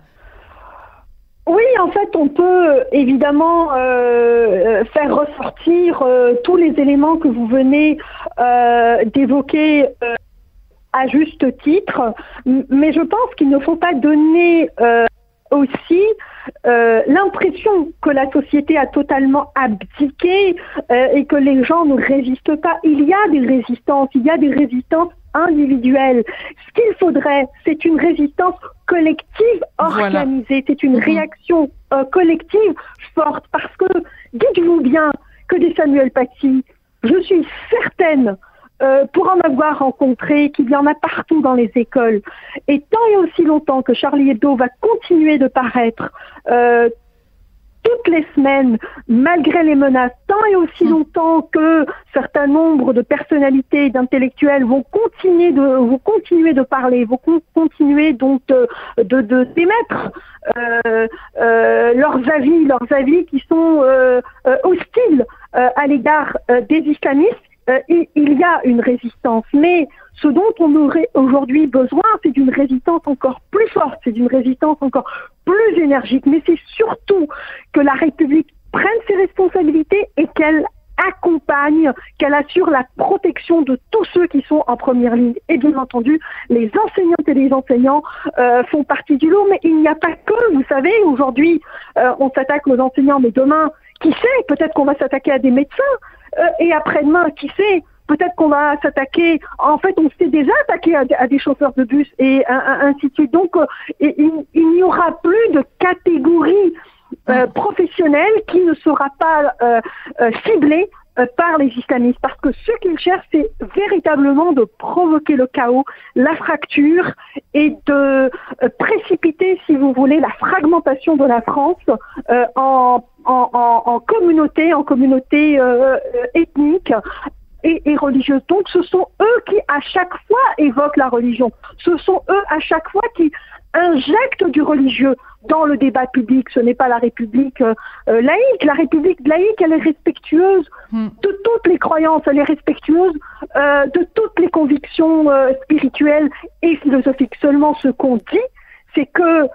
Oui, en fait, on peut évidemment euh, faire ressortir euh, tous les éléments que vous venez euh, d'évoquer à juste titre, mais je pense qu'il ne faut pas donner aussi euh, l'impression que la société a totalement abdiqué euh, et que les gens ne résistent pas. Il y a des résistances, il y a des résistances individuelles. Ce qu'il faudrait, c'est une résistance collective organisée, c'est une mhm. réaction euh, collective forte parce que dites-vous bien que des Samuel Paty, je suis certaine euh, pour en avoir rencontré, qu'il y en a partout dans les écoles. Et tant et aussi longtemps que Charlie Hebdo va continuer de paraître euh, toutes les semaines, malgré les menaces, tant et aussi mm. longtemps que certains nombres de personnalités d'intellectuels vont continuer de vont continuer de parler, vont continuer donc de de, de d'émettre euh, euh, leurs avis, leurs avis qui sont euh, hostiles à l'égard des islamistes, euh, il, y a une résistance, mais ce dont on aurait aujourd'hui besoin, c'est d'une résistance encore plus forte, c'est d'une résistance encore plus énergique, mais c'est surtout que la République prenne ses responsabilités et qu'elle accompagne, qu'elle assure la protection de tous ceux qui sont en première ligne. Et bien entendu, les enseignantes et les enseignants euh, font partie du lot, mais il n'y a pas que, vous savez, aujourd'hui, euh, on s'attaque aux enseignants, mais demain, qui sait, peut-être qu'on va s'attaquer à des médecins, et après-demain, qui sait, peut-être qu'on va s'attaquer. En fait, on s'est déjà attaqué à, des chauffeurs de bus et ainsi de suite. Donc, euh, il, n'y aura plus de catégorie euh, professionnelle qui ne sera pas ciblée par les islamistes parce que ce qu'ils cherchent, c'est véritablement de provoquer le chaos, la fracture et de précipiter, si vous voulez, la fragmentation de la France en en, en, communauté, en communauté euh, euh, ethnique et, et, religieuse. Donc ce sont eux qui à chaque fois évoquent la religion. Ce sont eux à chaque fois qui injectent du religieux dans le débat public. Ce n'est pas la République euh, laïque. La République laïque, elle est respectueuse hmm. de toutes les croyances, elle est respectueuse euh, de toutes les convictions spirituelles et philosophiques. Seulement ce qu'on dit, c'est que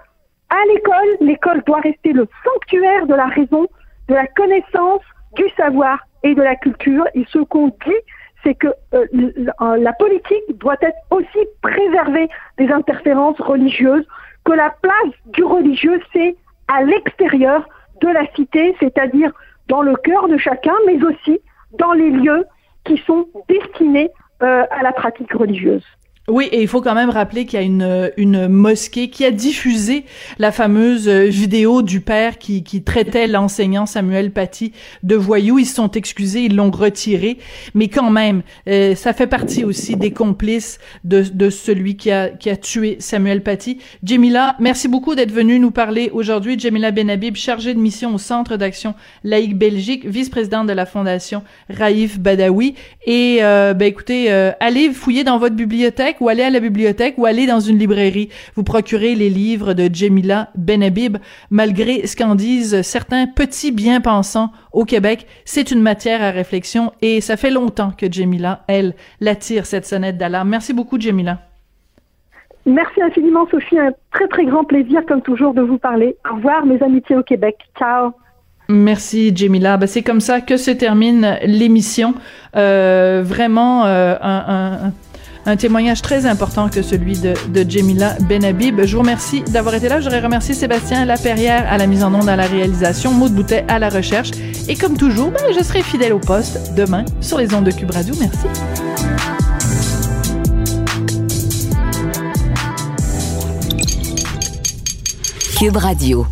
à l'école, l'école doit rester le sanctuaire de la raison, de la connaissance, du savoir et de la culture. Et ce qu'on dit, c'est que euh, euh, la politique doit être aussi préservée des interférences religieuses, que la place du religieux, c'est à l'extérieur de la cité, c'est-à-dire dans le cœur de chacun, mais aussi dans les lieux qui sont destinés euh, à la pratique religieuse. Oui, et il faut quand même rappeler qu'il y a une, une mosquée qui a diffusé la fameuse euh, vidéo du père qui, qui traitait l'enseignant Samuel Paty de voyou. Ils se sont excusés, ils l'ont retiré, mais quand même, euh, ça fait partie aussi des complices de, de celui qui a, qui a tué Samuel Paty. Jemila, merci beaucoup d'être venue nous parler aujourd'hui. Jemila Benhabib, chargée de mission au Centre d'action laïque Belgique, vice-présidente de la Fondation Raif Badawi. Et euh, ben écoutez, allez fouiller dans votre bibliothèque ou aller à la bibliothèque ou aller dans une librairie, vous procurer les livres de Jemila Benhabib, malgré ce qu'en disent certains petits bien-pensants au Québec, c'est une matière à réflexion et ça fait longtemps que Jemila, elle, l'attire cette sonnette d'alarme. Merci beaucoup, Jemila. Merci infiniment, Sophie. Un très, très grand plaisir, comme toujours, de vous parler. Au revoir, mes amitiés au Québec. Ciao. Merci, Jemila. Ben, c'est comme ça que se termine l'émission. Euh, vraiment euh, un, un, un, témoignage très important que celui de, de Jemila Benhabib. Je vous remercie d'avoir été là. J'aurais remercié Sébastien Laperrière à la mise en onde, à la réalisation, Maud Boutet à la recherche. Et comme toujours, ben, je serai fidèle au poste demain sur les ondes de Cube Radio. Merci. Cube Radio.